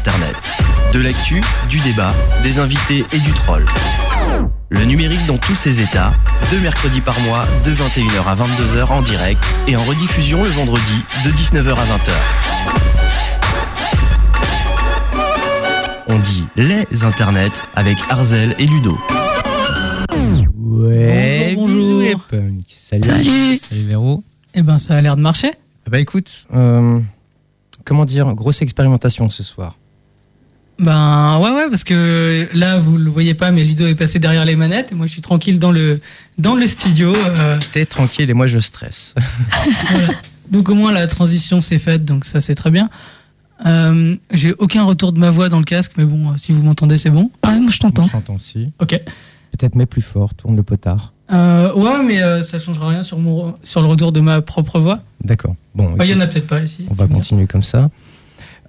Internet. De l'actu, du débat, des invités et du troll. Le numérique dans tous ses états, deux mercredis par mois, de 21h à 22h en direct et en rediffusion le vendredi de 19h à 20h. On dit les internets avec Arzel et Ludo. Ouais, Bonjour, les punks. Salut. Salut. Salut Véro. Eh ben, ça a l'air de marcher. Ah Bah écoute, euh, comment dire, grosse expérimentation ce soir. Ben, ouais, ouais, parce que là, vous le voyez pas, mais Ludo est passé derrière les manettes et moi, je suis tranquille dans le, dans le studio. euh, T'es tranquille et moi je stresse. voilà. Donc, au moins, la transition s'est faite, donc ça, c'est très bien. Euh, J'ai aucun retour de ma voix dans le casque, mais bon, euh, si vous m'entendez, c'est bon. Ah, moi, je t'entends. Je t'entends aussi. Ok. Peut-être mets plus fort, tourne le potard. Euh, ouais, mais euh, ça changera rien sur, mon, sur le retour de ma propre voix. D'accord. Bon, Bah, Il y en a peut-être pas ici. on va continuer comme ça.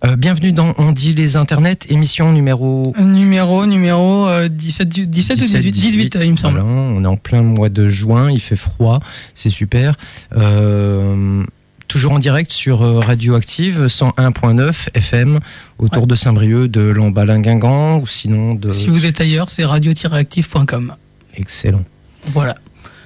Euh, bienvenue dans On dit les internets, émission numéro Numéro, numéro euh, 17, du- 17, ou 18 18, il me semble. Voilà, on est en plein mois de juin, il fait froid, c'est super. Euh, toujours en direct sur euh, Radioactive 101.9 FM autour Ouais. de Saint-Brieuc, de Lambalin-Guingamp ou sinon de. Si vous êtes ailleurs, c'est radio-active.com. Excellent. Voilà.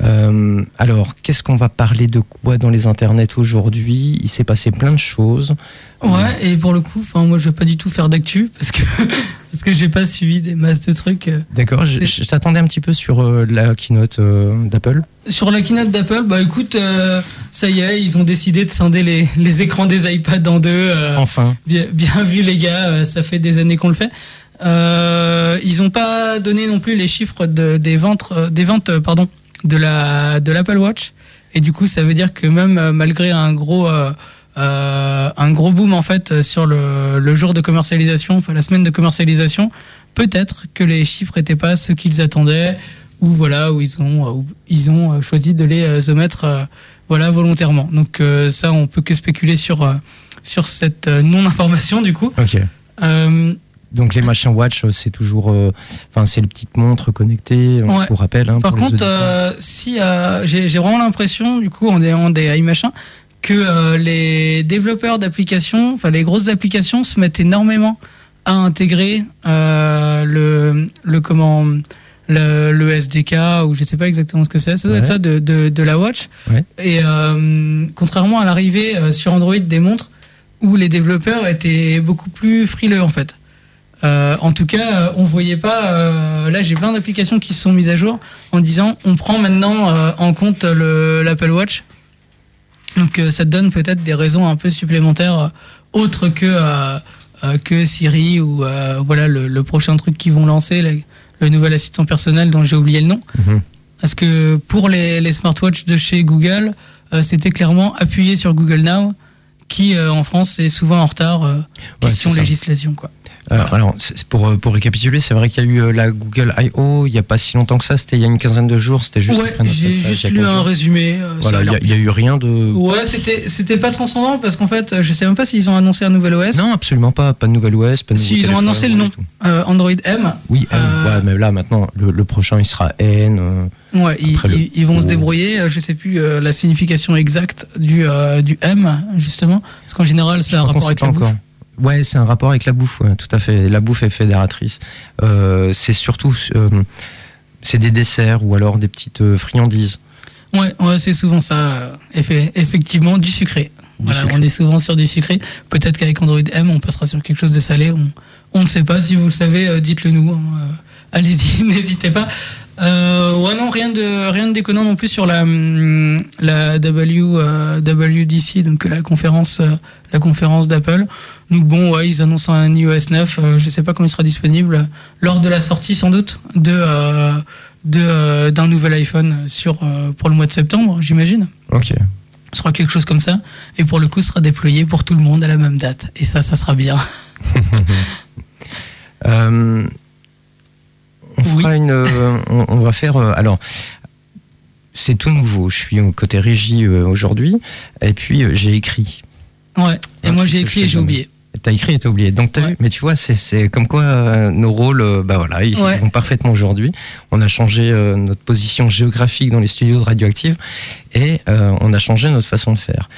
Euh, alors, qu'est-ce qu'on va parler de quoi dans les internets aujourd'hui? Il s'est passé plein de choses. Ouais, et pour le coup, moi je vais pas du tout faire d'actu parce que parce que j'ai pas suivi des masses de trucs. euh. D'accord, je, t'attendais un petit peu sur euh, la keynote d'Apple. Sur la keynote d'Apple, bah écoute, ça y est, ils ont décidé de scinder les, les écrans des iPads en deux. Enfin, bien, bien vu les gars, ça fait des années qu'on le fait. Ils ont pas donné non plus les chiffres de, des ventes, des ventes pardon, de la de l'Apple Watch. Et du coup, ça veut dire que même euh, malgré un gros euh, euh, un gros boom en fait sur le, le jour de commercialisation, enfin la semaine de commercialisation, peut-être que les chiffres étaient pas ceux qu'ils attendaient ou voilà où ils ont où ils ont choisi de les omettre euh, voilà volontairement. Donc euh, ça, on peut que spéculer sur sur cette non information du coup. Donc les machins watch, euh, c'est toujours, euh, enfin c'est les petites montres connectées, euh, Ouais. pour rappel. hein, Par pour contre, euh, si euh, j'ai vraiment l'impression, du coup, en ayant des iMachins, que euh, les développeurs d'applications, enfin les grosses applications, se mettent énormément à intégrer le, le comment le, le SDK ou je sais pas exactement ce que c'est. Ça doit Ouais. être ça de, de, de la watch. Ouais. Et contrairement à l'arrivée sur Android des montres où les développeurs étaient beaucoup plus frileux en fait. Euh, en tout cas, euh, on voyait pas. euh, là, j'ai plein d'applications qui se sont mises à jour en disant on prend maintenant euh, en compte le- l'Apple Watch. Donc, ça te donne peut-être des raisons un peu supplémentaires autres que que Siri ou voilà le, le prochain truc qu'ils vont lancer, le, le nouvel assistant personnel dont j'ai oublié le nom. Mhm. Parce que pour les, les smartwatches de chez Google, c'était clairement appuyé sur Google Now, qui en France est souvent en retard. question législation quoi. Euh, alors, pour, euh, pour récapituler, c'est vrai qu'il y a eu euh, la Google I.O. il n'y a pas si longtemps que ça, c'était il y a une quinzaine de jours, c'était juste ouais, j'ai juste a lu 15 un jours. résumé. euh, ça Voilà, a il n'y a, a eu rien de. Ouais, c'était c'était pas transcendant parce qu'en fait, je sais même pas s'ils ont annoncé un nouvel OS. Non, absolument pas. Pas de nouvelle OS, pas de Si, ils ont annoncé le nom. Euh, Android M. Oui, M, ouais, mais là maintenant, le, le prochain il sera N. Ouais, ils, le vont se débrouiller. Je sais plus euh, la signification exacte du euh, du M justement, parce qu'en général, c'est je un crois qu'on rapport avec la bouffe. encore. Ouais, c'est un rapport avec la bouffe, ouais, tout à fait. La bouffe est fédératrice. Euh, c'est surtout, euh, c'est des desserts ou alors des petites euh, friandises. Ouais, ouais, c'est souvent ça. effe- effectivement, du sucré. Du Voilà, sucré. on est souvent sur du sucré. Peut-être qu'avec Android M, on passera sur quelque chose de salé. On, on ne sait pas. Si vous le savez, dites-le nous. hein, Allez-y, n'hésitez pas. Euh, ouais, non, rien de, rien de déconnant non plus sur la, hum, la W, euh, WDC, donc la conférence, euh, la conférence d'Apple. Donc bon, ouais, ils annoncent un iOS 9. euh, je sais pas quand il sera disponible. Lors de la sortie, sans doute, de, euh, de, euh, d'un nouvel iPhone sur, euh, pour le mois de septembre, j'imagine. Ok. Ce sera quelque chose comme ça. Et pour le coup, ce sera déployé pour tout le monde à la même date. Et ça, ça sera bien. Euh, on Oui. fera une, on, on va faire. euh, alors, c'est tout nouveau. Je suis au côté régie euh, aujourd'hui, et puis j'ai écrit. Ouais. Et Un moi, j'ai écrit et j'ai oublié. T'as écrit et t'as oublié. Donc t'as Ouais. vu, mais tu vois, c'est- comme quoi euh, nos rôles, euh, bah voilà, ils Ouais. vont parfaitement aujourd'hui. On a changé euh, notre position géographique dans les studios de Radioactive et on a changé notre façon de faire.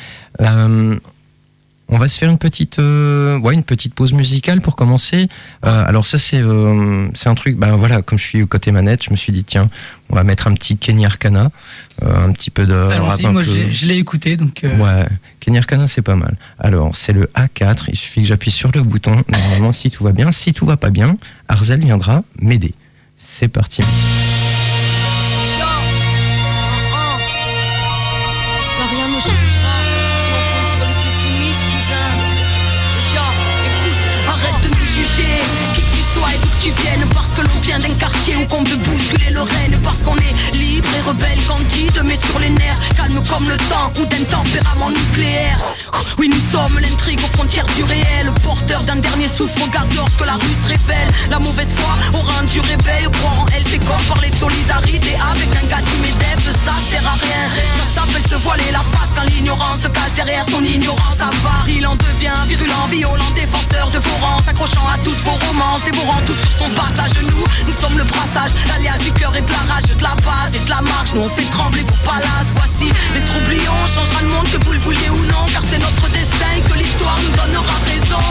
On va se faire une petite, euh, ouais, une petite pause musicale pour commencer. Euh, alors ça c'est, euh, c'est un truc. Ben voilà, comme je suis côté manette, je me suis dit tiens, on va mettre un petit Kenny Arcana, un petit peu de. rap Allons-y, un moi peu- je l'ai- écouté donc. Ouais, Kenny Arcana c'est pas mal. Alors c'est le A4. Il suffit que j'appuie sur le bouton. Normalement, si tout va bien, si tout va pas bien, Arzel viendra m'aider. C'est parti. D'un quartier où qu'on veut bousculer le règne, parce qu'on est libre et rebelle, candide, mais sur les nerfs, calme comme le temps ou d'un tempérament nucléaire. Oui, nous sommes l'intrigue aux frontières du réel, porteur d'un dernier souffle, regarde lorsque la rue se révèle. La mauvaise foi aura du réveil, croire en elle, c'est comme parler de solidarité avec un gars du MEDEF, ça sert à rien. Ça s'appelle se voiler la face quand l'ignorance se cache derrière son ignorance avare. Il en devient virulent, violent, défenseur de vos rangs, s'accrochant à toutes vos romances, dévorant tout sur son passage. Nous, nous sommes le brassage, l'alliage du cœur et de la rage, de la base et de la Nous on fait trembler vos palaces. Voici les troublions, changera le monde que vous le vouliez ou non, car c'est notre destin que l'histoire nous donnera raison.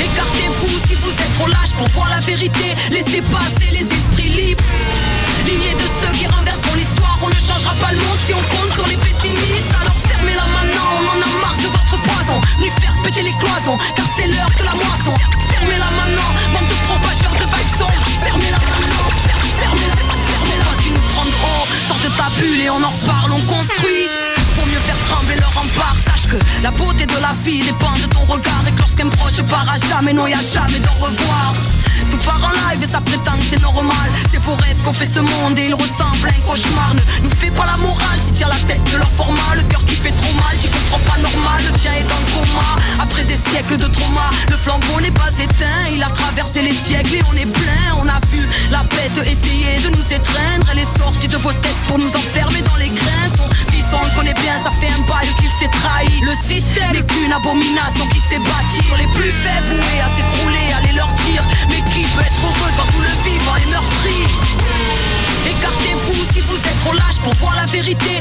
Écartez-vous si vous êtes trop lâche pour voir la vérité. Laissez passer les esprits libres. Lignée de ceux qui renverseront l'histoire, on ne changera pas le monde si on compte sur les pessimistes. Alors fermez-la maintenant, on en a marre de votre poison. Ni faire péter les cloisons, car c'est l'heure de la moisson. Fermez-la maintenant, bande de propageurs de vibes sombres. Fermez-la maintenant, fer- ta bulle et on en reparle, on construit. Pour mieux faire trembler leur rempart, sache que la beauté de la vie dépend de ton regard et que lorsqu'un proche part à jamais, non y jamais d'au revoir. Tout part en live et ça prétend que c'est normal. C'est vos rêves qu'on fait ce monde et il ressemble à un cauchemar. Ne nous fais pas la morale si tiens la tête de leur format. Le cœur qui fait trop mal, tu comprends pas normal. Le tien est dans le coma. Après des siècles de trauma Le flambeau n'est pas éteint. Il a traversé les siècles et on est plein. On a vu la bête essayer de nous étreindre. Elle est sortie de vos têtes pour nous enfermer dans les grains. Son fils on le connaît bien, ça fait un bail qu'il s'est trahi. Le système n'est qu'une abomination qui s'est bâtie Sur les plus faibles. Voués à s'écrouler, allez leur dire qui peut être heureux quand tout le vivant est meurtri Écartez-vous si vous êtes trop lâche pour voir la vérité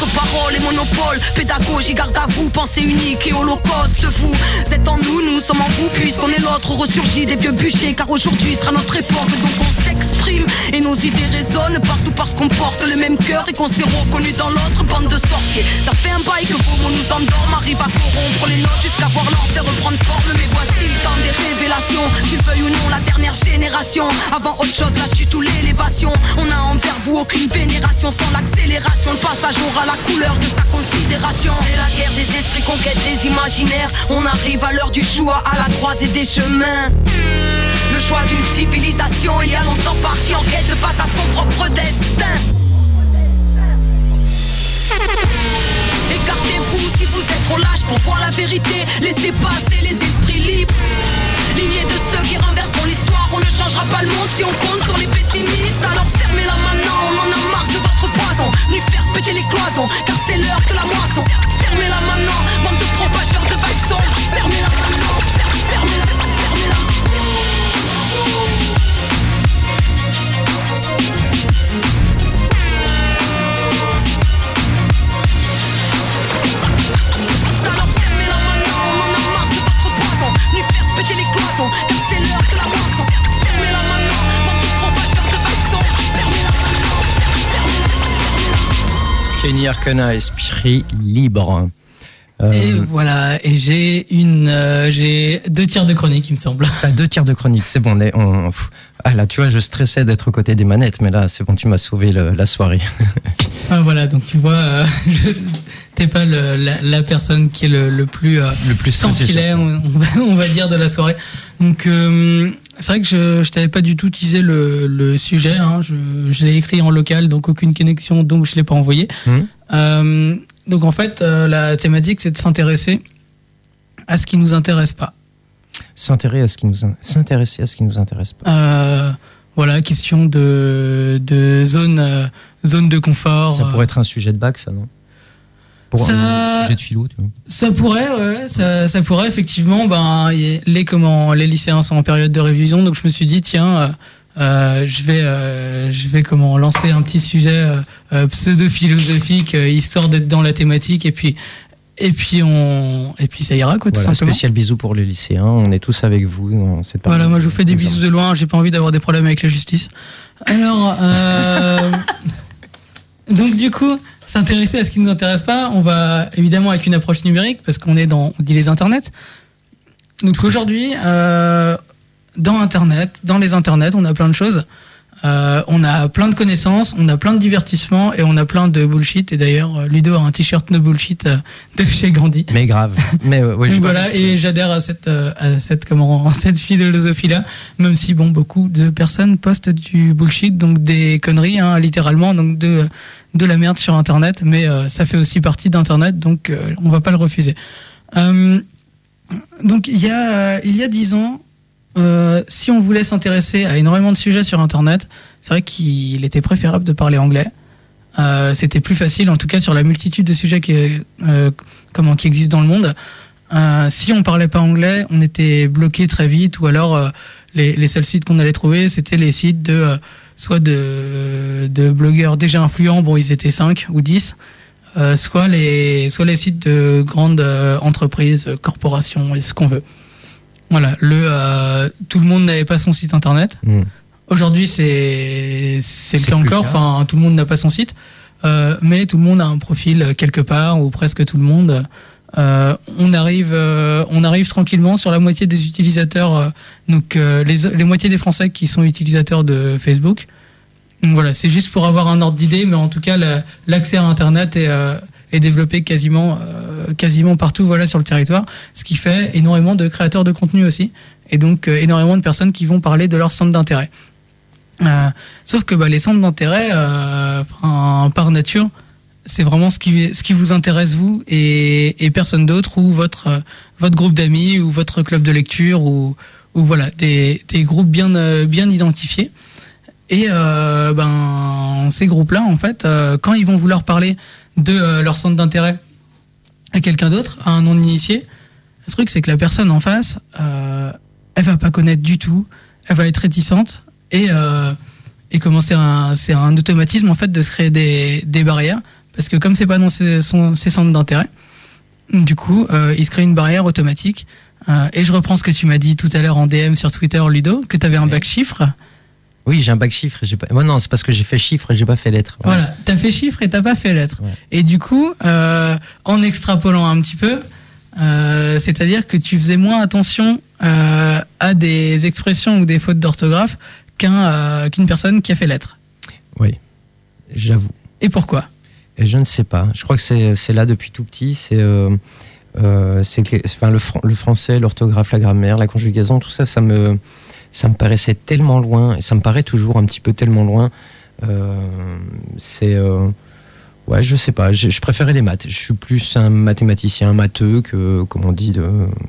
des siècles, votre parole est monopole. Pédagogie, garde à vous, pensée unique et holocauste Vous. Êtes en nous, nous sommes en vous Puisqu'on est l'autre, ressurgit des vieux bûchers Car aujourd'hui sera notre époque, Et nos idées résonnent partout parce qu'on porte le même cœur Et qu'on s'est reconnu dans l'autre bande de sorciers. Ça fait un bail que vos mots nous endorment Arrive à corrompre les notes jusqu'à voir l'enfer reprendre forme. Mais voici le des révélations Tu le veuilles ou non, la dernière génération. Avant autre chose, la chute ou l'élévation. On a envers vous aucune vénération Sans l'accélération, le passage aura la couleur de sa considération. C'est la guerre des esprits, conquête des imaginaires. On arrive à l'heure du choix, à la croisée des chemins choix d'une civilisation il y a longtemps parti en quête face à son propre destin. Écartez-vous si vous êtes trop lâche pour voir la vérité. Laissez passer les esprits libres. Lignée de ceux qui renverseront l'histoire, on ne changera pas le monde si on compte sur les pessimistes. Alors fermez-la maintenant, on en a marre de votre poison. Ni faire péter les cloisons, car c'est l'heure de la moisson. Fermez-la maintenant, bande de propageurs de. Fermez-la fermez-la, fermez-la. Car c'est l'heure de la moisson Fermez-la maintenant, bande de propageurs de vibes sombres Fermez-la maintenant, fer- fermez-la Kenny Arcana, esprit libre. Euh, Et voilà, et j'ai une, euh, j'ai deux tiers de chronique, il me semble. deux tiers de chronique, c'est bon. On on, ah là, tu vois, je stressais d'être aux côtés des manettes, mais là, c'est bon, tu m'as sauvé le- la soirée. Ah, voilà, donc tu vois, euh, t'es pas le- la, la personne qui est le, le plus Le plus stressé. va, on va dire, de la soirée. Donc, euh, c'est vrai que je, je t'avais pas du tout teasé le, le sujet. Hein. Je, je l'ai écrit en local, donc aucune connexion, donc je l'ai pas envoyé. Mhm. Euh, donc en fait, euh, la thématique, c'est de s'intéresser à ce qui nous intéresse pas. S'intéresser à ce qui nous, in- s'intéresser à ce qui nous intéresse pas. Voilà, question de, de zone, zone de confort. Ça pourrait être un sujet de bac, ça, non? Pour Ça- un sujet de philo, tu vois. Ça pourrait, ouais, ça, ça pourrait effectivement. Ben, les comment, les lycéens sont en période de révision, donc je me suis dit tiens, euh, euh, je vais, euh, je vais comment lancer un petit sujet euh, pseudo-philosophique euh, histoire d'être dans la thématique et puis et puis on et puis ça ira quoi tout Voilà, simplement. spécial bisous pour les lycéens. On est tous avec vous dans cette Voilà, moi je vous fais des bisous de loin. J'ai pas envie d'avoir des problèmes avec la justice. Alors, euh, donc du coup, s'intéresser à ce qui nous intéresse pas, on va évidemment avec une approche numérique parce qu'on est dans, on dit les internets. Donc aujourd'hui, euh, dans internet, dans les internets, on a plein de choses. Euh, on a plein de connaissances, on a plein de divertissements et on a plein de bullshit. Et d'ailleurs, euh, Ludo a un t-shirt no bullshit euh, de chez Gandhi. Mais grave. Mais ouais, Donc voilà, et j'adhère à cette, euh, à cette, comment, à cette philosophie-là, même si bon, beaucoup de personnes postent du bullshit, donc des conneries, hein, littéralement, donc de, de la merde sur Internet, mais euh, ça fait aussi partie d'Internet, donc euh, on va pas le refuser. Euh, donc il y a, il y a dix ans, si on voulait s'intéresser à énormément de sujets sur Internet, c'est vrai qu'il était préférable de parler anglais. Euh, C'était plus facile, en tout cas sur la multitude de sujets qui, euh, comment, qui existent dans le monde. Euh, si on parlait pas anglais, on était bloqué très vite, ou alors les, seuls sites qu'on allait trouver, c'était les sites de soit de, de blogueurs déjà influents, bon ils étaient 5 ou 10, euh, soit les soit les sites de grandes entreprises, corporations et ce qu'on veut. Voilà, le euh, tout le monde n'avait pas son site internet. Mm. Aujourd'hui, c'est c'est le cas encore. Enfin, tout le monde n'a pas son site, Euh, mais tout le monde a un profil quelque part ou presque tout le monde. Euh, on arrive, euh, on arrive tranquillement sur la moitié des utilisateurs. euh, donc euh, les les moitiés des Français qui sont utilisateurs de Facebook. Donc voilà, c'est juste pour avoir un ordre d'idée, mais en tout cas, la- l'accès à Internet est, euh, est développé quasiment, euh, quasiment partout, voilà, sur le territoire, ce qui fait énormément de créateurs de contenu aussi, et donc euh, énormément de personnes qui vont parler de leur centre d'intérêt. Euh, sauf que bah, les centres d'intérêt, par nature, c'est vraiment ce qui, ce qui vous intéresse vous et, personne d'autre ou votre, votre groupe d'amis ou votre club de lecture ou, ou voilà des, des groupes bien, bien identifiés. Et ben, ces groupes-là, en fait, quand ils vont vouloir parler de euh, leur centre d'intérêt à quelqu'un d'autre, à un non-initié, le truc, c'est que la personne en face, euh, elle va pas connaître du tout, elle va être réticente et, euh, et comment c'est un, c'est un automatisme en fait de se créer des, des barrières parce que comme c'est pas dans ses, son- ses centres d'intérêt, du coup, euh, il se crée une barrière automatique. Et je reprends ce que tu m'as dit tout à l'heure en DM sur Twitter, Ludo, que tu avais un bac chiffre. Oui, j'ai un bac chiffre. et j'ai Pas... Moi, non, c'est parce que j'ai fait chiffre et j'ai pas fait lettres. Voilà, t'as fait chiffre et t'as pas fait lettre. Ouais. Et du coup, euh, en extrapolant un petit peu, euh, c'est-à-dire que tu faisais moins attention euh, à des expressions ou des fautes d'orthographe qu'un qu'une personne qui a fait lettre. Oui, j'avoue. Et pourquoi? Et je ne sais pas. Je crois que c'est c'est là depuis tout petit. C'est c'est que- enfin, le, le français, l'orthographe, la grammaire, la conjugaison, tout ça, ça me, ça me paraissait tellement loin, et ça me paraît toujours un petit peu tellement loin. Euh, c'est. euh, ouais, je sais pas. Je, je préférais les maths. Je suis plus un mathématicien, un matheux que, comme on dit, de,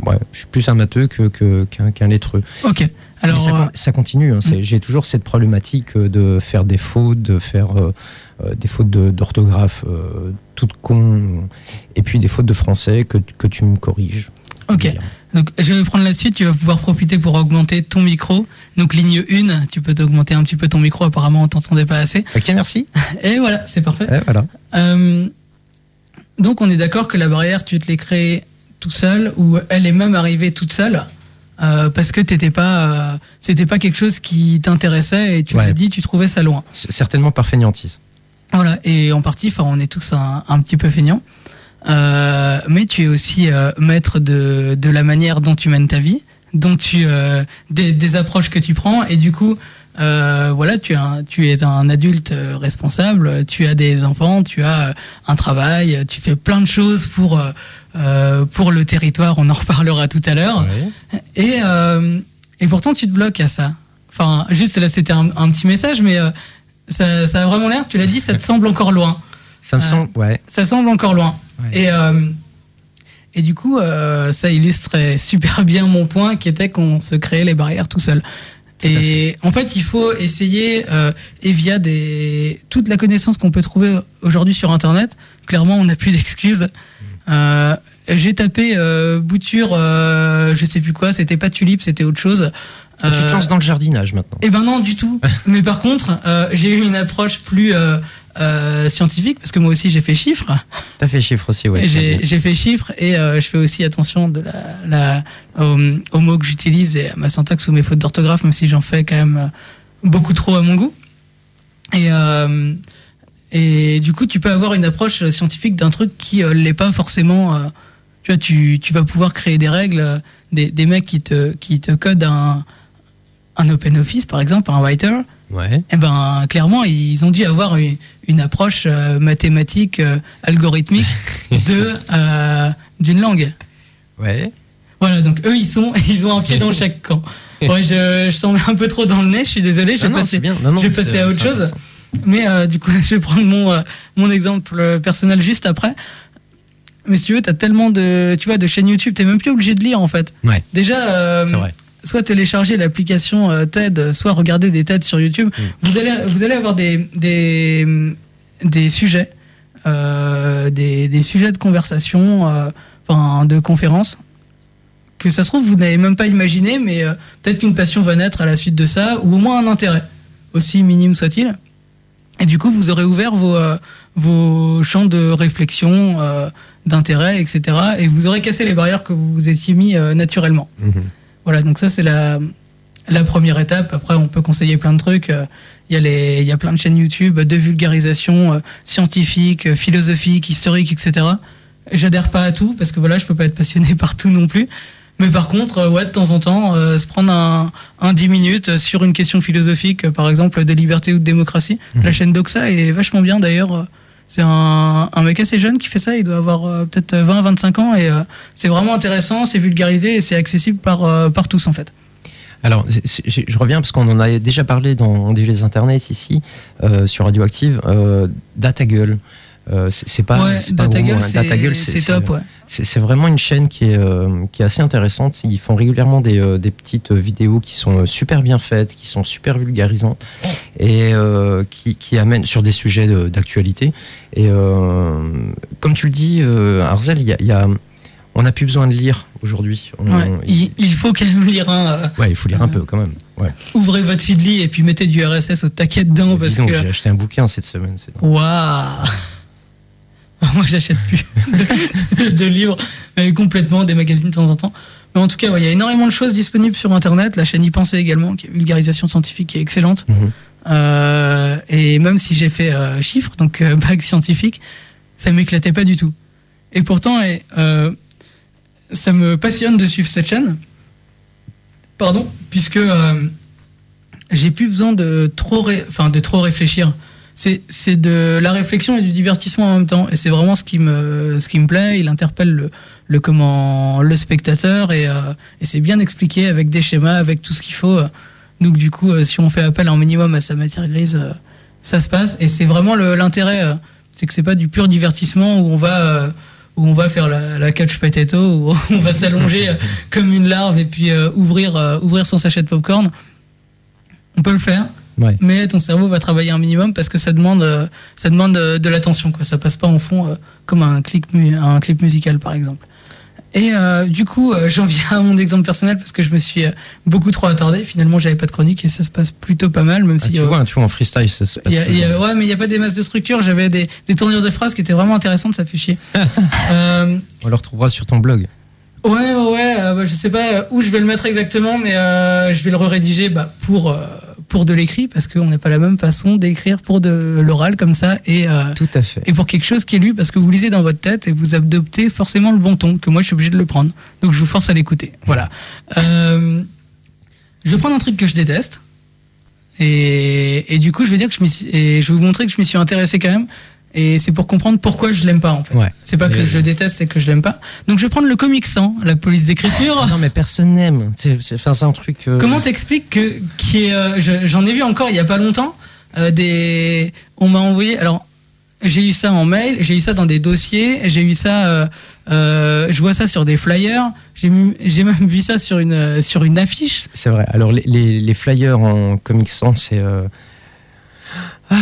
ouais, je suis plus un matheux que, que- qu'un qu'un lettreux. Ok. Alors, ça, euh, con- ça continue. hein, Mm. J'ai toujours cette problématique euh, de faire des fautes, de faire euh, des fautes d'orthographe toutes cons, et puis des fautes de français que, que tu me corriges. ok. Donc, je vais prendre la suite. Tu vas pouvoir profiter pour augmenter ton micro. Donc, ligne 1, tu peux t'augmenter un petit peu ton micro. Apparemment, on t'entendait pas assez. Ok, merci. Et voilà, c'est parfait. Ouais, voilà. Euh, donc on est d'accord que la barrière, tu te l'es créée tout seul ou elle est même arrivée toute seule euh, parce que t'étais pas, euh, c'était pas quelque chose qui t'intéressait et tu Ouais. l'as dit, tu trouvais ça loin. Certainement par fainéantise. Voilà. Et en partie, enfin, on est tous un, un petit peu feignants. Euh, mais tu es aussi euh, maître de, de la manière dont tu mènes ta vie, dont tu euh, des, des approches que tu prends et du coup euh, voilà tu es un, tu es un adulte euh, responsable, tu as des enfants, tu as euh, un travail, tu fais plein de choses pour pour le territoire, on en reparlera tout à l'heure. Et, euh, et pourtant, tu te bloques à ça. Enfin, juste là, c'était un, un petit message, mais euh, ça, ça a vraiment l'air, tu l'as dit, ça te semble encore loin. Ça me semble, ouais. Ça semble encore loin. Et, euh, et du coup, euh, ça illustrait super bien mon point qui était qu'on se créait les barrières tout seul. Et en fait, il faut essayer, euh, et via des, toute la connaissance qu'on peut trouver aujourd'hui sur Internet, clairement, on n'a plus d'excuses. Euh, J'ai tapé euh, bouture, je sais plus quoi, c'était pas tulipe, c'était autre chose. Tu te lances dans le jardinage maintenant. eh ben non, du tout. Mais par contre, j'ai eu une approche plus euh, scientifique, parce que moi aussi j'ai fait chiffres. T'as fait chiffre aussi, ouais. Et J'ai fait chiffres et euh, je fais aussi attention de la, la, aux, aux mots que j'utilise et à ma syntaxe ou mes fautes d'orthographe, même si j'en fais quand même euh, beaucoup trop à mon goût. Et, euh, et du coup, tu peux avoir une approche scientifique d'un truc qui euh, l'est pas forcément. tu vois, tu, tu vas pouvoir créer des règles, des, des mecs qui te, qui te codent un, un open office, par exemple, un writer. Ouais. Eh ben, clairement, ils ont dû avoir une, une approche euh, mathématique, euh, algorithmique de euh, d'une langue. Ouais. Voilà, donc eux, ils sont, ils ont un pied dans chaque camp. Ouais, je, je sens un peu trop dans le nez. Je suis désolé. Je Ah vais passer, à autre chose. Mais du coup, je vais prendre mon mon exemple personnel juste après. Mais si tu veux, t'as tellement de, tu vois, de chaînes YouTube, t'es même plus obligé de lire en fait. Ouais. Déjà, euh, C'est vrai. Soit télécharger l'application euh, TED, soit regarder des TED sur YouTube. Mm. Vous, allez, vous allez avoir des, des, des sujets, euh, des, des sujets de conversation, euh, enfin de conférences, que ça se trouve, vous n'avez même pas imaginé, mais peut-être qu'une passion va naître à la suite de ça, ou au moins un intérêt, aussi minime soit-il. Et du coup, vous aurez ouvert vos, vos champs de réflexion, d'intérêt, etc. Et vous aurez cassé les barrières que vous vous étiez mis naturellement. Mhm. Voilà, donc ça c'est la, la première étape. Après, on peut conseiller plein de trucs. Euh, Il y, a les- il y a plein de chaînes YouTube de vulgarisation euh, scientifique, euh, philosophique, historique, etc. J'adhère pas à tout parce que voilà, je peux pas être passionné par tout non plus. Mais par contre, ouais, de temps en temps, euh, se prendre un, un 10 minutes sur une question philosophique, par exemple de liberté ou de démocratie. La chaîne Doxa est vachement bien d'ailleurs. Euh, C'est un, mec assez jeune qui fait ça, il doit avoir euh, peut-être 20-25 ans et euh, c'est vraiment intéressant, c'est vulgarisé et c'est accessible par, euh, tous en fait. Alors, je reviens parce qu'on en a déjà parlé dans des les internets ici, euh, sur Radioactive, euh, Data Gueule. Euh, c'est pas, ouais, pas c'est top, ouais. C'est vraiment une chaîne qui est, euh, qui est assez intéressante. Ils font régulièrement des, euh, des petites vidéos qui sont super bien faites, qui sont super vulgarisantes et qui, qui amènent sur des sujets de- d'actualité. Et comme tu le dis, Arzel, il y a, y a- on n'a plus besoin de lire aujourd'hui. Ouais, il, il faut quand même lire un. euh, ouais, il faut lire un peu quand même. Ouais. ouvrez votre Feedly et puis mettez du RSS au taquet dedans parce que. j'ai acheté un bouquin cette semaine. Waouh Moi, j'achète plus de, de livres, mais complètement des magazines de temps en temps. Mais en tout cas, ouais, il y a énormément de choses disponibles sur Internet. La chaîne Y penser également, qui est vulgarisation scientifique, qui est excellente. Mhm. Euh, et même si j'ai fait euh, chiffres, donc euh, bac scientifique, ça m'éclatait pas du tout. Et pourtant, et, euh, ça me passionne de suivre cette chaîne. Pardon, puisque j'ai plus besoin de trop, enfin de trop réfléchir. C'est c'est de la réflexion et du divertissement en même temps. Et c'est vraiment ce qui me ce qui me plaît. Il interpelle le, le comment le spectateur et, euh, et c'est bien expliqué avec des schémas, avec tout ce qu'il faut. Donc du coup, euh, si on fait appel un minimum à sa matière grise, euh, ça se passe. Et c'est vraiment l'intérêt, euh, c'est que c'est pas du pur divertissement où on va où on va faire la, la catch potato, où on va s'allonger comme une larve et puis ouvrir ouvrir son sachet de popcorn. On peut le faire, Ouais. mais ton cerveau va travailler un minimum parce que ça demande euh, ça demande euh, de l'attention quoi. Ça passe pas en fond euh, comme un clip un clip musical par exemple. Et euh, du coup, euh, j'en viens à mon exemple personnel parce que je me suis euh, beaucoup trop attardé. Finalement, j'avais pas de chronique et ça se passe plutôt pas mal, même Ah, si tu vois, tu vois, en freestyle, ça se passe. y a- y a- ouais, mais il n'y a pas des masses de structure. J'avais des, des tournures de phrases qui étaient vraiment intéressantes, ça fait chier. On le retrouvera sur ton blog. ouais, ouais, ouais bah, je sais pas où je vais le mettre exactement, mais je vais le rédiger bah, pour, pour de l'écrit, parce qu'on n'a pas la même façon d'écrire pour de l'oral comme ça, et, euh, Tout à fait. et pour quelque chose qui est lu, parce que vous lisez dans votre tête et vous adoptez forcément le bon ton, que moi je suis obligé de le prendre. Donc je vous force à l'écouter. Voilà. Euh, je vais prendre un truc que je déteste. Et, et du coup, je vais dire que je et je vais vous montrer que je m'y suis intéressé quand même. Et c'est pour comprendre pourquoi je l'aime pas en fait. Ouais. C'est pas que Et- je le déteste, c'est que je l'aime pas. Donc je vais prendre le comic sans, la police d'écriture. Non, mais personne n'aime. C'est un truc. euh, Comment t'expliques que qui est euh, je- j'en ai vu encore il y a pas longtemps euh, des on m'a envoyé alors j'ai eu ça en mail, j'ai eu ça dans des dossiers, j'ai eu ça, je vois ça sur des flyers, j'ai même vu ça sur une, sur une affiche. C'est vrai. Alors, les, les- les flyers en Comic Sans, c'est. ah,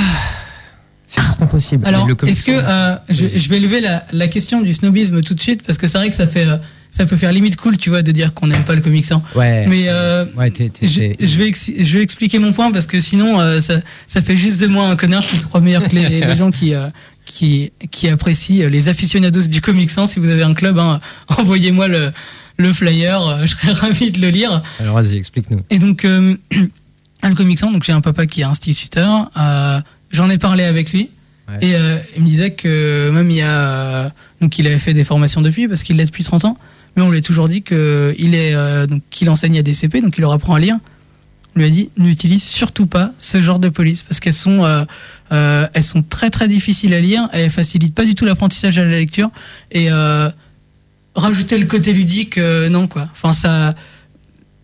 c'est juste impossible. Alors, Comic est-ce que Sans- euh, je, je vais lever la, la question du snobisme tout de suite parce que c'est vrai que ça fait, euh, ça peut faire limite cool, tu vois, de dire qu'on n'aime pas le comics. hein. Ouais. Mais euh, Ouais, t'es- t'es- je, vais je vais expliquer mon point parce que sinon euh, ça, ça fait juste de moi un connard qui se croit meilleur que les, les gens qui, euh, qui, qui apprécient euh, les aficionados du comics. hein. Si vous avez un club, hein, envoyez-moi le, le flyer, je serais ravi de le lire. Alors, vas-y, explique-nous. Et donc, euh, le Comic Sans, donc j'ai un papa qui est instituteur. euh, J'en ai parlé avec lui. Ouais. Et euh, il me disait que même il y a. donc, il avait fait des formations depuis parce qu'il l'est depuis 30 ans. Mais on lui a toujours dit qu'il est euh, donc qu'il enseigne à des CP, donc il leur apprend à lire. On lui a dit n'utilise surtout pas ce genre de police parce qu'elles sont euh, euh, elles sont très très difficiles à lire elles facilitent pas du tout l'apprentissage à la lecture et euh, rajouter le côté ludique euh, non quoi. Enfin ça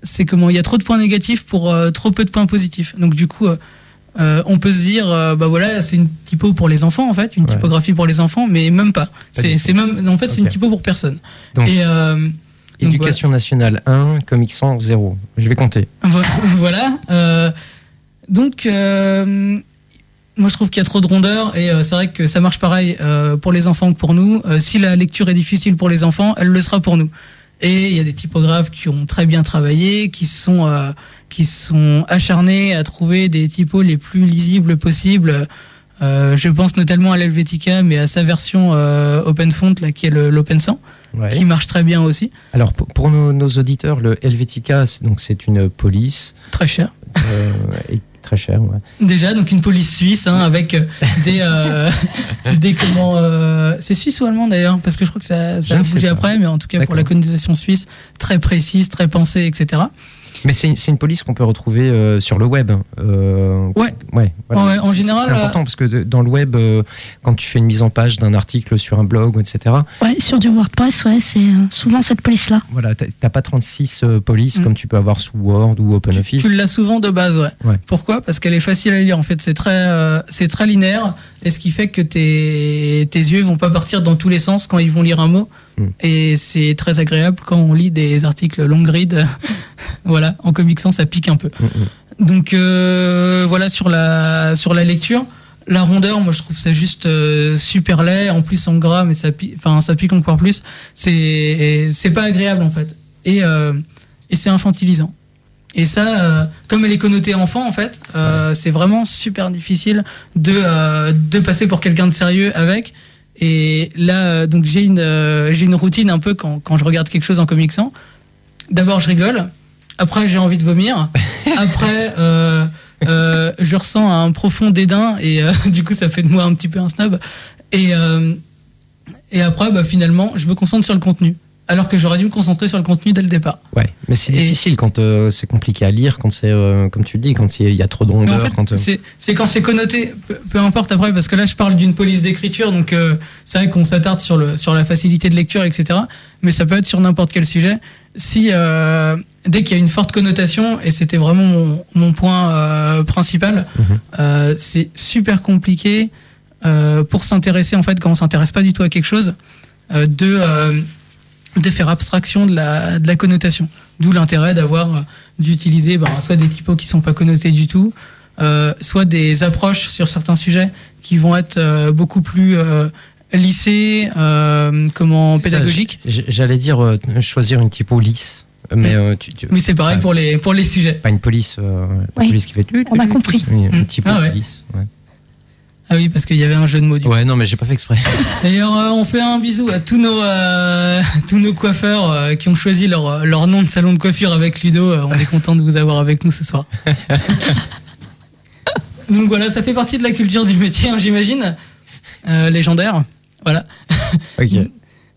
c'est comment il y a trop de points négatifs pour trop peu de points positifs. Donc du coup, euh, on peut se dire, euh, bah voilà, c'est une typo pour les enfants en fait, une Ouais. typographie pour les enfants, mais même pas. Pas C'est même, en fait, c'est une typo pour personne. Donc- Et euh, donc, Éducation nationale 1, Comic Sans 0. Je vais compter. Vo- voilà. euh, donc, moi, je trouve qu'il y a trop de rondeur et c'est vrai que ça marche pareil pour les enfants que pour nous. Si la lecture est difficile pour les enfants, elle le sera pour nous. Et il y a des typographes qui ont très bien travaillé, qui sont euh, qui sont acharnés à trouver des typos les plus lisibles possibles. Euh, je pense notamment à l'Helvetica, mais à sa version euh, OpenFont, là, qui est l'Open 100, Ouais. qui marche très bien aussi, Alors, pour, pour nos, nos auditeurs, le Helvetica, c'est- donc c'est une police très cher. euh, très ouais. Déjà, donc une police suisse hein, avec euh, des euh, des comment euh, c'est suisse ou allemand d'ailleurs parce que je crois que ça, ça a bougé après, mais en tout cas pour la colonisation suisse très précise, très pensée, etc. Mais c'est une- police qu'on peut retrouver euh, sur le web. euh, Ouais. ouais, voilà. Ouais, en général, C'est important parce que de- dans le web, euh, quand tu fais une mise en page d'un article sur un blog, etc., Ouais, sur du WordPress, ouais, c'est euh, souvent cette police-là. voilà, t'as pas 36 euh, polices Mm. comme tu peux avoir sous Word ou OpenOffice. tu l'as souvent de base, ouais. Ouais. Pourquoi? Parce qu'elle est facile à lire. En fait, c'est très euh, c'est très linéaire et ce qui fait que tes tes yeux vont pas partir dans tous les sens quand ils vont lire un mot. Et c'est très agréable quand on lit des articles long read. voilà, en Comic Sans, ça pique un peu. Mm, mm. Donc euh, voilà sur la sur la lecture, la rondeur, moi je trouve ça juste euh, super laid. En plus en gras, mais ça pique, enfin ça pique encore plus. C'est c'est pas agréable en fait. Et euh, et c'est infantilisant. Et ça, euh, comme elle est connotée enfant en fait, euh, c'est vraiment super difficile de euh, de passer pour quelqu'un de sérieux avec. Et là, euh, donc j'ai une euh, j'ai une routine un peu quand quand je regarde quelque chose en comic sans. D'abord je rigole. Après, j'ai envie de vomir. Après, euh, euh, je ressens un profond dédain et du coup, ça fait de moi un petit peu un snob. Et, et après, bah, finalement, je me concentre sur le contenu. Alors que j'aurais dû me concentrer sur le contenu dès le départ. Ouais, mais c'est difficile quand euh, c'est compliqué à lire, quand c'est, euh, comme tu le dis, quand il y a- trop de rondeur. en fait, quand, euh, c'est c'est quand c'est connoté, peu, peu importe après, parce que là, je parle d'une police d'écriture, donc c'est vrai qu'on s'attarde sur, le, sur la facilité de lecture, etc. Mais ça peut être sur n'importe quel sujet. Si dès qu'il y a une forte connotation, et c'était vraiment mon, mon point principal, Mhm. c'est super compliqué pour s'intéresser, en fait, quand on s'intéresse pas du tout à quelque chose, de, de faire abstraction de la, de la connotation. D'où l'intérêt d'avoir euh, d'utiliser ben, soit des typos qui sont pas connotés du tout, euh, soit des approches sur certains sujets qui vont être euh, beaucoup plus euh, lissées, euh, comment pédagogiques. J'allais dire euh, choisir une typo lisse, mais Mm. euh, tu, tu- Mais c'est pareil pour les pour les sujets. pas une police, euh, la Oui, police qui fait tu, on a compris. Oui, une Mm. typo Ah ouais. lisse. Ouais. Ah oui, parce qu'il y avait un jeu de mots. Du coup. Ouais, non, mais j'ai pas fait exprès. D'ailleurs, euh, on fait un bisou à tous nos euh, tous nos coiffeurs euh, qui ont choisi leur leur nom de salon de coiffure avec Ludo. Euh, on est content de vous avoir avec nous ce soir. Donc voilà, ça fait partie de la culture du métier, hein, j'imagine. Euh, légendaire. Voilà. ok.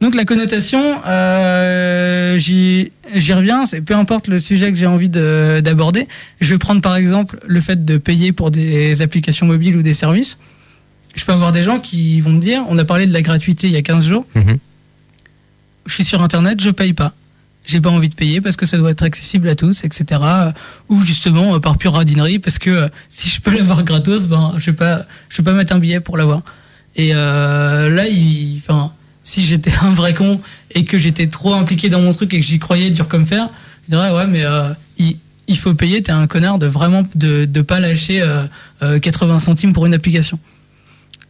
Donc la connotation, euh, j'y j'y reviens, c'est peu importe le sujet que j'ai envie de- d'aborder. Je vais prendre par exemple le fait de payer pour des applications mobiles ou des services. Je peux avoir des gens qui vont me dire, on a parlé de la gratuité il y a 15 jours, Mhm. je suis sur Internet, je paye pas. J'ai pas envie de payer parce que ça doit être accessible à tous, etc. Ou justement euh, par pure radinerie parce que euh, si je peux l'avoir gratos, ben je vais pas, je vais pas mettre un billet pour l'avoir. Et euh, là, il, enfin, si j'étais un vrai con et que j'étais trop impliqué dans mon truc et que j'y croyais dur comme fer, je dirais ouais, mais euh, il, il faut payer. T'es un connard de vraiment de de pas lâcher euh, euh, 80 centimes pour une application.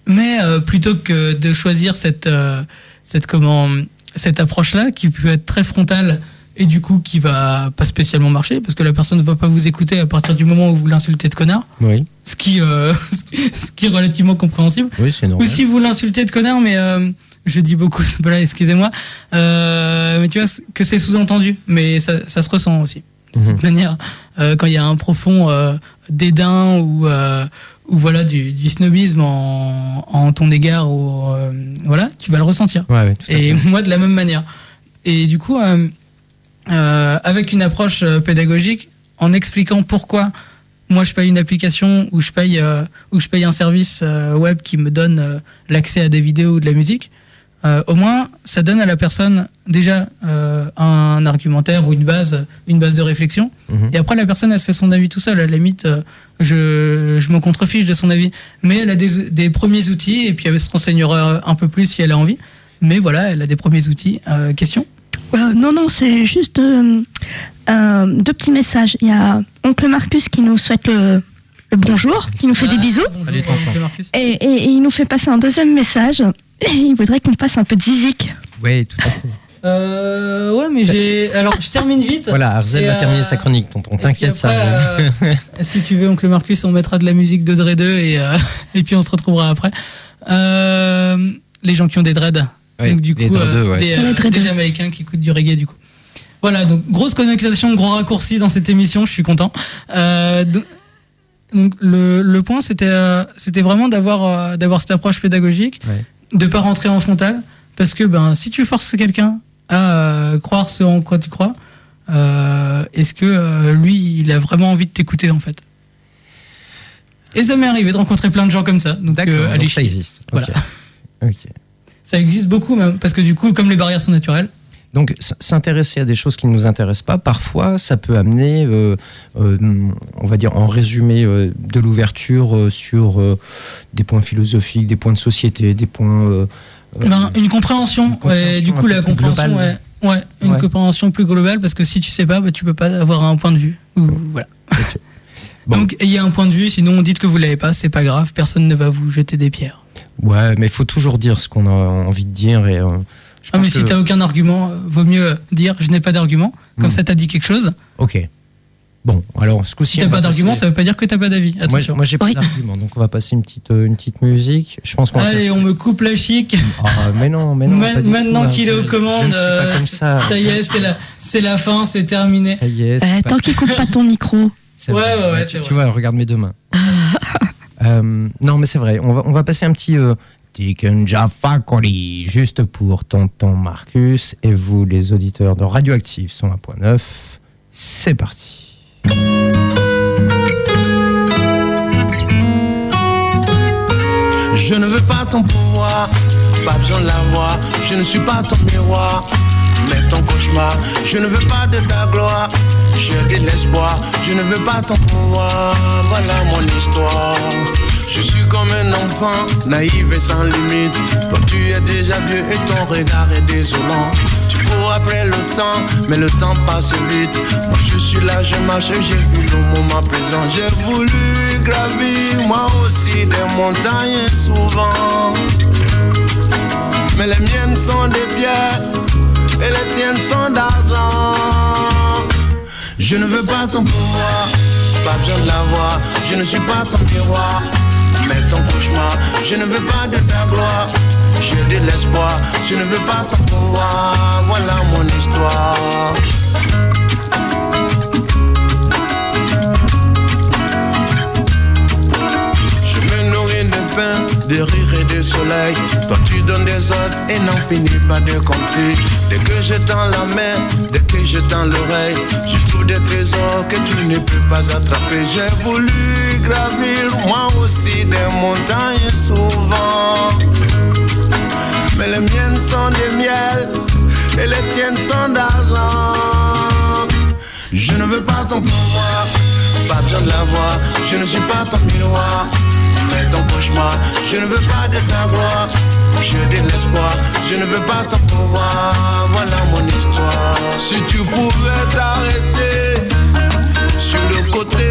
Mais euh, plutôt que de choisir cette euh, cette comment cette approche là qui peut être très frontale et du coup qui va pas spécialement marcher parce que la personne ne va pas vous écouter à partir du moment où vous l'insultez de connard Oui, ce qui euh, ce qui est relativement compréhensible oui c'est ou normal. si vous l'insultez de connard mais euh, je dis beaucoup voilà excusez-moi euh, mais tu vois que c'est sous-entendu mais ça, ça se ressent aussi de Mhm. toute manière euh, quand il y a un profond euh, dédain ou euh, ou voilà du, du snobisme en, en ton égard ou euh, voilà tu vas le ressentir Ouais, ouais, et fait. moi de la même manière. Et du coup, euh, euh, avec une approche euh, pédagogique, en expliquant pourquoi moi je paye une application ou je paye euh, ou je paye un service euh, web qui me donne l'accès à des vidéos ou de la musique, euh, au moins ça donne à la personne déjà euh, un argumentaire ou une base, une base de réflexion. Mhm. Et après la personne elle se fait son avis tout seul. À la limite, euh, je, je me contrefiche de son avis, mais elle a des, des premiers outils et puis elle se renseignera un peu plus si elle a envie. Mais voilà, elle a des premiers outils. Euh, question? Euh, non, non, c'est juste euh, euh, deux petits messages. Il y a Oncle Marcus qui nous souhaite le, le bonjour, qui nous fait des bisous. Bonjour, Salut, tonton. oncle Marcus. Et, et- et il nous fait passer un deuxième message. Il voudrait qu'on passe un peu de zizik. Oui, tout à fait. Euh, ouais, mais j'ai. Alors, je termine vite. Voilà, Arzel va euh, terminer sa chronique, tonton. T'inquiète, ça arrive. euh, si tu veux, oncle Marcus, on mettra de la musique de Dre 2 et, euh, et puis on se retrouvera après. Euh, les gens qui ont des dreads. Ouais, donc, du coup, euh, ouais. des, euh, des Jamaïcains qui écoutent du reggae, du coup. Voilà, donc grosse connotation, gros raccourci dans cette émission, je suis content. Euh, donc, donc, le, le point, c'était euh, c'était vraiment d'avoir euh, d'avoir cette approche pédagogique, Ouais. De pas rentrer en frontal, parce que ben si tu forces quelqu'un à euh, croire ce en quoi tu crois, euh, est-ce que euh, lui, il a vraiment envie de t'écouter en fait? Et ça m'est arrivé de rencontrer plein de gens comme ça. Donc, D'accord, allez donc ça existe. Voilà. Ok. Ok. Ça existe beaucoup même, parce que du coup, comme les barrières sont naturelles, Donc, s'intéresser à des choses qui ne nous intéressent pas, parfois, ça peut amener, euh, euh, on va dire en résumé, euh, de l'ouverture sur des points philosophiques, des points de société, des points. euh, Ben, une compréhension, une compréhension ouais, du coup la compréhension, ouais, globale. ouais, une compréhension plus globale parce que si tu sais pas, bah, tu peux pas avoir un point de vue. Ou, voilà. Bon. Donc ayez un point de vue, sinon dites que vous l'avez pas, c'est pas grave, personne ne va vous jeter des pierres. Ouais, mais il faut toujours dire ce qu'on a envie de dire. Et, je Ah, mais si que- t'as aucun argument, euh, vaut mieux dire je n'ai pas d'argument, comme Hmm. ça t'as dit quelque chose. Ok. Bon, alors ce coup-ci. Si t'as pas d'argument, passer- ça veut pas dire que t'as pas d'avis. Moi, Attention. moi j'ai pas Oui. d'argument, donc on va passer une petite, euh, une petite musique. Je pense qu'on va Allez, faire- on me coupe la chic. Ah, mais non, mais non. Ma- Maintenant qu'il est aux commandes, Je ne suis pas euh, comme ça. Ça y est, c'est la, c'est la fin, c'est terminé. Ça y est. Euh, tant qu'il coupe pas ton micro. Ouais, vrai. ouais, ouais, tu, vois, regarde mes deux mains. Euh, non, mais c'est vrai. On va, on va passer un petit juste pour tonton Marcus et vous, les auditeurs de Radioactive 101.9. C'est parti. Je ne veux pas ton pouvoir, pas besoin de l'avoir. Je ne suis pas ton miroir, mais ton cauchemar. Je ne veux pas de ta gloire, j'ai de l'espoir. Je ne veux pas ton pouvoir, voilà mon histoire. Je suis comme un enfant, naïf et sans limite. Toi tu es déjà vieux et ton regard est désolant. Tu cours après le temps, mais le temps passe vite. Moi je suis là, je marche, j'ai vu le moment présent. J'ai voulu gravir moi aussi des montagnes souvent. Mais les miennes sont des pierres et les tiennes sont d'argent. Je ne veux pas ton pouvoir, pas besoin de l'avoir. Je ne suis pas ton miroir, mais ton cauchemar. Je ne veux pas de ta gloire, j'ai de l'espoir. Je ne veux pas ton pouvoir, voilà mon histoire. De rire et de soleil. Toi tu donnes des ordres et n'en finis pas de compter. Dès que je tends la main, dès que je tends l'oreille, je trouve des trésors que tu ne peux pas attraper. J'ai voulu gravir moi aussi des montagnes souvent. Mais les miennes sont des miels et les tiennes sont d'argent. Je ne veux pas ton pouvoir, pas besoin de l'avoir. Je ne suis pas ton miroir, je ne veux pas de ta gloire. Je dis l'espoir, je ne veux pas ton pouvoir. Voilà mon histoire. Si tu pouvais t'arrêter sur le côté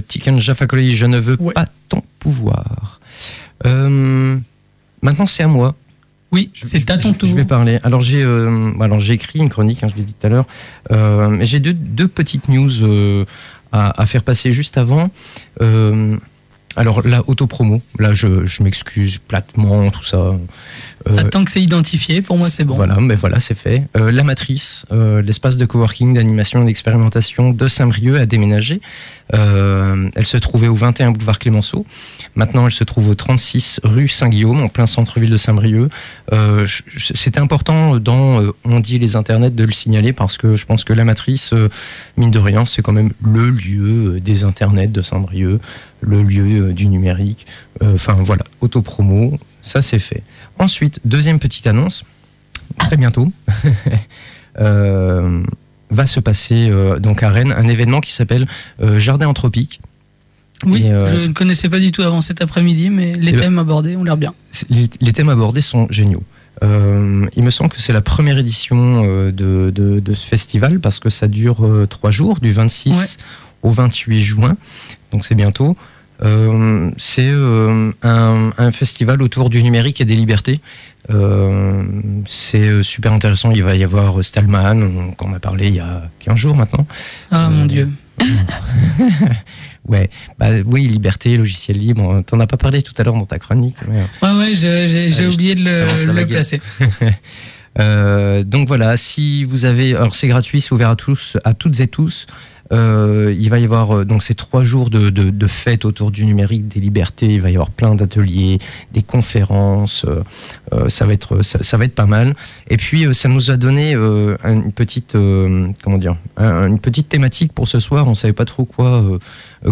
Tiken Jafakoli, je ne veux Ouais. pas ton pouvoir. Euh, maintenant, c'est à moi. Oui, c'est à ton tour. Je vais parler. Alors j'ai, euh, alors j'ai écrit une chronique, hein, je l'ai dit tout à l'heure. Euh, mais j'ai deux, deux petites news à, à faire passer juste avant. Alors la autopromo, là je, je m'excuse platement, tout ça. Euh, Ah, Tant que c'est identifié, pour moi c'est bon. Voilà, mais voilà, c'est fait. Euh, la Matrice, euh, l'espace de coworking, d'animation et d'expérimentation de Saint-Brieuc a déménagé. Elle se trouvait au 21 boulevard Clémenceau. Maintenant, elle se trouve au 36 rue Saint-Guillaume, en plein centre-ville de Saint-Brieuc. C'était important dans On dit les internets de le signaler parce que je pense que la Matrice, mine de rien, c'est quand même le lieu des internets de Saint-Brieuc, le lieu euh, du numérique. Euh, Enfin voilà, autopromo, ça c'est fait. Ensuite, deuxième petite annonce, très bientôt, euh, va se passer euh, donc à Rennes un événement qui s'appelle euh, Jardin Anthropique. Oui, je ne connaissais pas du tout avant cet après-midi, mais les Eh ben- thèmes abordés ont l'air bien. Les, les thèmes abordés sont géniaux. Il me semble que c'est la première édition de, de- de ce festival parce que ça dure trois jours, du 26 Ouais. Au 28 juin, donc c'est bientôt. Euh, c'est euh, un, un festival autour du numérique et des libertés. Euh, c'est super intéressant. Il va y avoir Stallman, on- qu'on m'a parlé il y a 15 jours maintenant. Ah mon dieu. Ouais, bah, oui, liberté, logiciel libre. T'en as pas parlé tout à l'heure dans ta chronique. mais, Ouais, ouais, j'ai oublié de le, placer. Euh, donc voilà, si vous avez, alors c'est gratuit, c'est ouvert à tous, à toutes et tous. Euh, il va y avoir euh, donc ces trois jours de, de, de fêtes autour du numérique, des libertés. Il va y avoir plein d'ateliers, des conférences. euh, ça va être ça, va être pas mal. Et puis ça nous a donné une petite comment dire un- une petite thématique pour ce soir. On savait pas trop quoi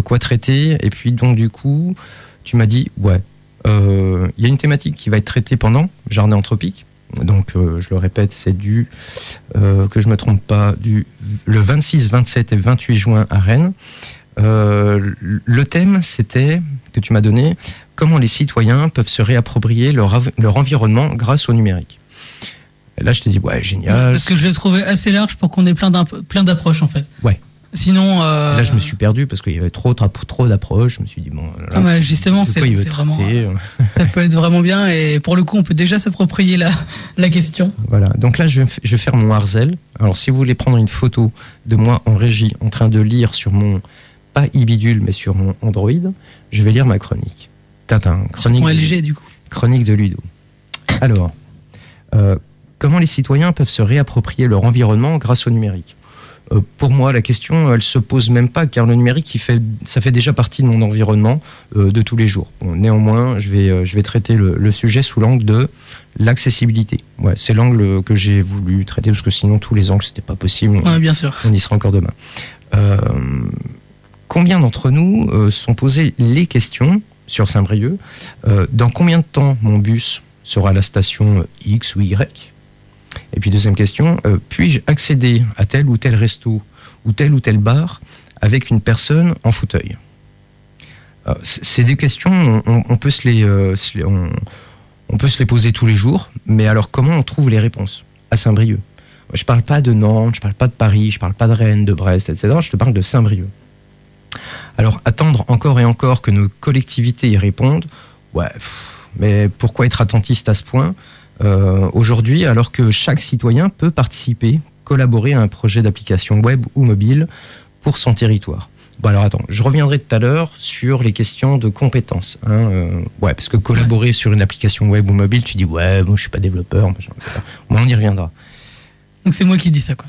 quoi traiter. Et puis donc du coup, tu m'as dit ouais. Il y a une thématique qui va être traitée pendant Jardin anthropique. Donc, euh, je le répète, c'est du, euh, que je me trompe pas, du le 26, 27 et 28 juin à Rennes. Euh, le thème, c'était, que tu m'as donné, comment les citoyens peuvent se réapproprier leur, leur environnement grâce au numérique. Et là, je t'ai dit, ouais, génial. Parce que je l'ai trouvé assez large pour qu'on ait plein d'approches en fait. Ouais. Sinon. euh, Là, je me suis perdu parce qu'il y avait trop, trop, trop d'approches. Je me suis dit, bon, là, Ah justement, c'est vraiment. traiter Ça peut être vraiment bien et pour le coup, on peut déjà s'approprier la, la question. Voilà, donc là je vais, f- je vais faire mon Harzel. Alors si vous voulez prendre une photo de moi en régie en train de lire sur mon, pas e-bidule, mais sur mon Android, je vais lire ma chronique. Tintin, Sur chronique, de, du coup. chronique de Ludo. Alors, euh, comment les citoyens peuvent se réapproprier leur environnement grâce au numérique? Euh, Pour moi, la question, elle se pose même pas, car le numérique, il fait, ça fait déjà partie de mon environnement euh, de tous les jours. Bon, néanmoins, je vais, euh, je vais traiter le, le sujet sous l'angle de l'accessibilité. Ouais, c'est l'angle que j'ai voulu traiter, parce que sinon, tous les angles, c'était pas possible. Ouais, bien sûr. On y sera encore demain. Euh, combien d'entre nous euh, sont posés les questions sur Saint-Brieuc. Euh, dans combien de temps mon bus sera à la station X ou Y? Et puis deuxième question, euh, puis-je accéder à tel ou tel resto ou tel ou tel bar avec une personne en fauteuil Euh, C'est des questions, on, peut se les, euh, on, peut se les poser tous les jours, mais alors comment on trouve les réponses à Saint-Brieuc? Je parle pas de Nantes, je parle pas de Paris, je parle pas de Rennes, de Brest, etc. Je te parle de Saint-Brieuc. Alors attendre encore et encore que nos collectivités y répondent, ouais, mais pourquoi être attentiste à ce point? Aujourd'hui alors que chaque citoyen peut participer, collaborer à un projet d'application web ou mobile pour son territoire Bon alors attends, je reviendrai tout à l'heure sur les questions de compétences. hein, euh, ouais, parce que collaborer sur une application web ou mobile, tu dis ouais, moi je suis pas développeur, machin, etc. Bon, on y reviendra. Donc c'est moi qui dis ça, quoi.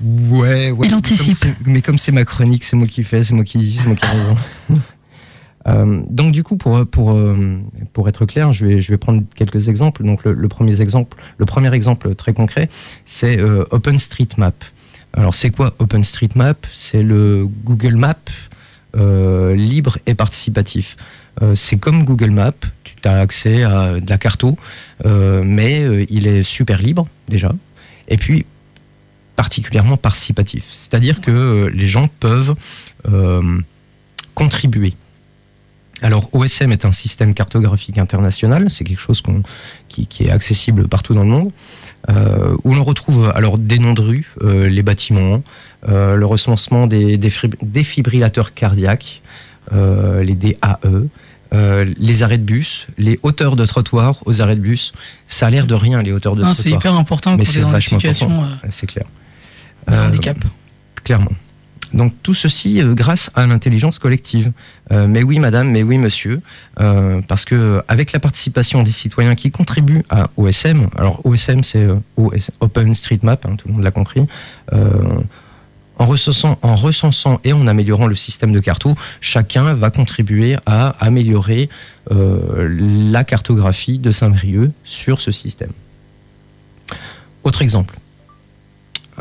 Ouais, ouais. Il mais anticipe. comme c'est- Mais comme c'est ma chronique, c'est moi qui fais, c'est moi qui dis, c'est moi qui ai raison. Euh, donc du coup, pour, pour, euh, pour être clair, je vais, je vais prendre quelques exemples. Donc le, premier exemple, le premier exemple très concret, c'est euh, OpenStreetMap. Alors c'est quoi OpenStreetMap? C'est le Google euh, libre et participatif. C'est comme Google Maps, tu as accès à de la carto, mais il est super libre déjà. Et puis particulièrement participatif. C'est-à-dire que les gens peuvent contribuer. Alors OSM est un système cartographique international, c'est quelque chose qui, qui est accessible partout dans le monde, euh, où l'on retrouve alors des noms de rues, euh, les bâtiments, euh, le recensement des, défibrillateurs cardiaques, les DAE, euh, les arrêts de bus, les hauteurs de trottoir aux arrêts de bus. Ça a l'air de rien, les hauteurs de Non, c'est trottoir. hyper important Mais c'est vachement situations euh, C'est clair. Euh, handicap. Clairement. Donc tout ceci euh, grâce à l'intelligence collective. Euh, mais oui madame, mais oui monsieur, euh, parce que euh, avec la participation des citoyens qui contribuent à OSM, alors OSM c'est euh, OS OpenStreetMap, hein, tout le monde l'a compris, euh, en recensant, en recensant et en améliorant le système de carto, chacun va contribuer à améliorer la cartographie de Saint-Brieuc sur ce système. Autre exemple.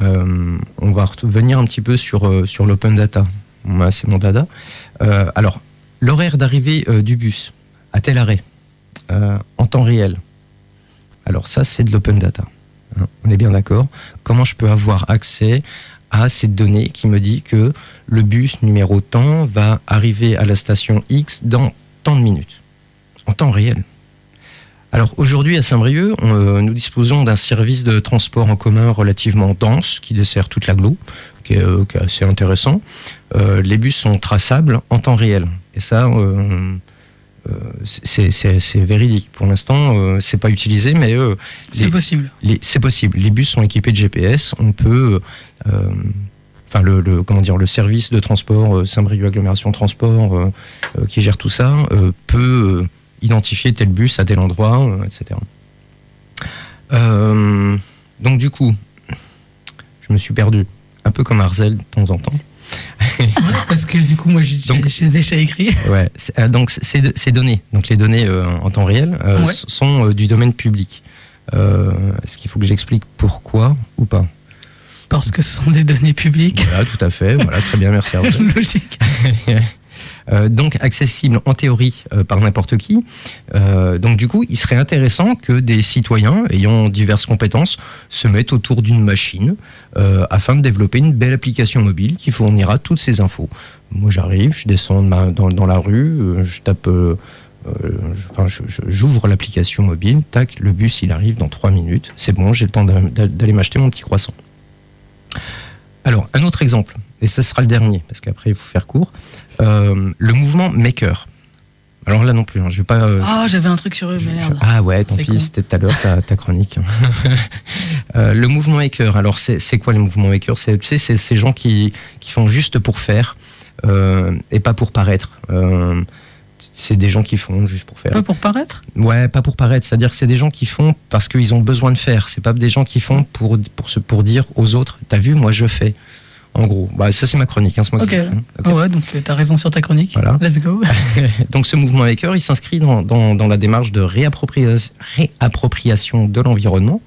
Euh, on va revenir un petit peu sur, euh, l'open data. C'est mon dada. Euh, alors, l'horaire d'arrivée du bus à tel arrêt, en temps réel. Alors ça, c'est de l'open data. Hein, on est bien d'accord. Comment je peux avoir accès à cette donnée qui me dit que le bus numéro temps va arriver à la station X dans tant de minutes, en temps réel? Alors aujourd'hui à Saint-Brieuc, on, euh, nous disposons d'un service de transport en commun relativement dense qui dessert toute l'agglo, qui est, euh, qui est assez intéressant. Euh, les bus sont traçables en temps réel. Et ça, euh, euh, c'est c'est- c'est véridique. Pour l'instant, c'est pas utilisé, mais C'est les- possible. les- c'est possible. Les bus sont équipés de GPS. On peut, enfin le, le- comment dire, le service de transport Saint-Brieuc agglomération transport euh, euh, qui gère tout ça euh, peut identifier tel bus à tel endroit, euh, etc. Euh, donc du coup, je me suis perdu, un peu comme Arzel de temps en temps. Parce que du coup, moi, j'ai déjà écrit. Ouais, euh, donc ces, données, donc les données euh, en temps réel, Ouais. sont du domaine public. Est-ce qu'il faut que j'explique pourquoi ou pas? Parce que ce sont des données publiques. Voilà, tout à fait. Voilà, très bien, merci. Hervé. Logique. Euh, donc accessible en théorie euh, par n'importe qui. Euh, donc du coup, il serait intéressant que des citoyens ayant diverses compétences se mettent autour d'une machine afin de développer une belle application mobile qui fournira toutes ces infos. Moi, j'arrive, je descends dans, la rue, je tape. j'ouvre l'application mobile, tac, le bus il arrive dans 3 minutes, c'est bon, j'ai le temps d'a- d'a- d'aller m'acheter mon petit croissant. Alors, un autre exemple, et ce sera le dernier, parce qu'après il faut faire court. Euh, le mouvement Maker. Alors là non plus, hein, je vais pas. euh, Ah, j'avais un truc sur eux, je- merde. je- ah ouais, tant pis, c'était tout à l'heure ta, ta chronique. Euh, le mouvement Maker. Alors c'est quoi le mouvement Maker? C'est tu sais, ces gens qui qui font juste pour faire euh, et pas pour paraître. C'est des gens qui font juste pour faire. Pas pour paraître? Ouais, pas pour paraître. C'est-à-dire que c'est des gens qui font parce qu'ils ont besoin de faire. C'est pas des gens qui font pour pour se pour dire aux autres. T'as vu, moi je fais. En gros, bah ça c'est ma chronique. Hein, Ok. hein. Ah ouais, donc euh, t'as raison sur ta chronique. Voilà. Let's go. Donc ce mouvement maker, il s'inscrit dans, dans, dans la démarche de réappropria- réappropriation de l'environnement,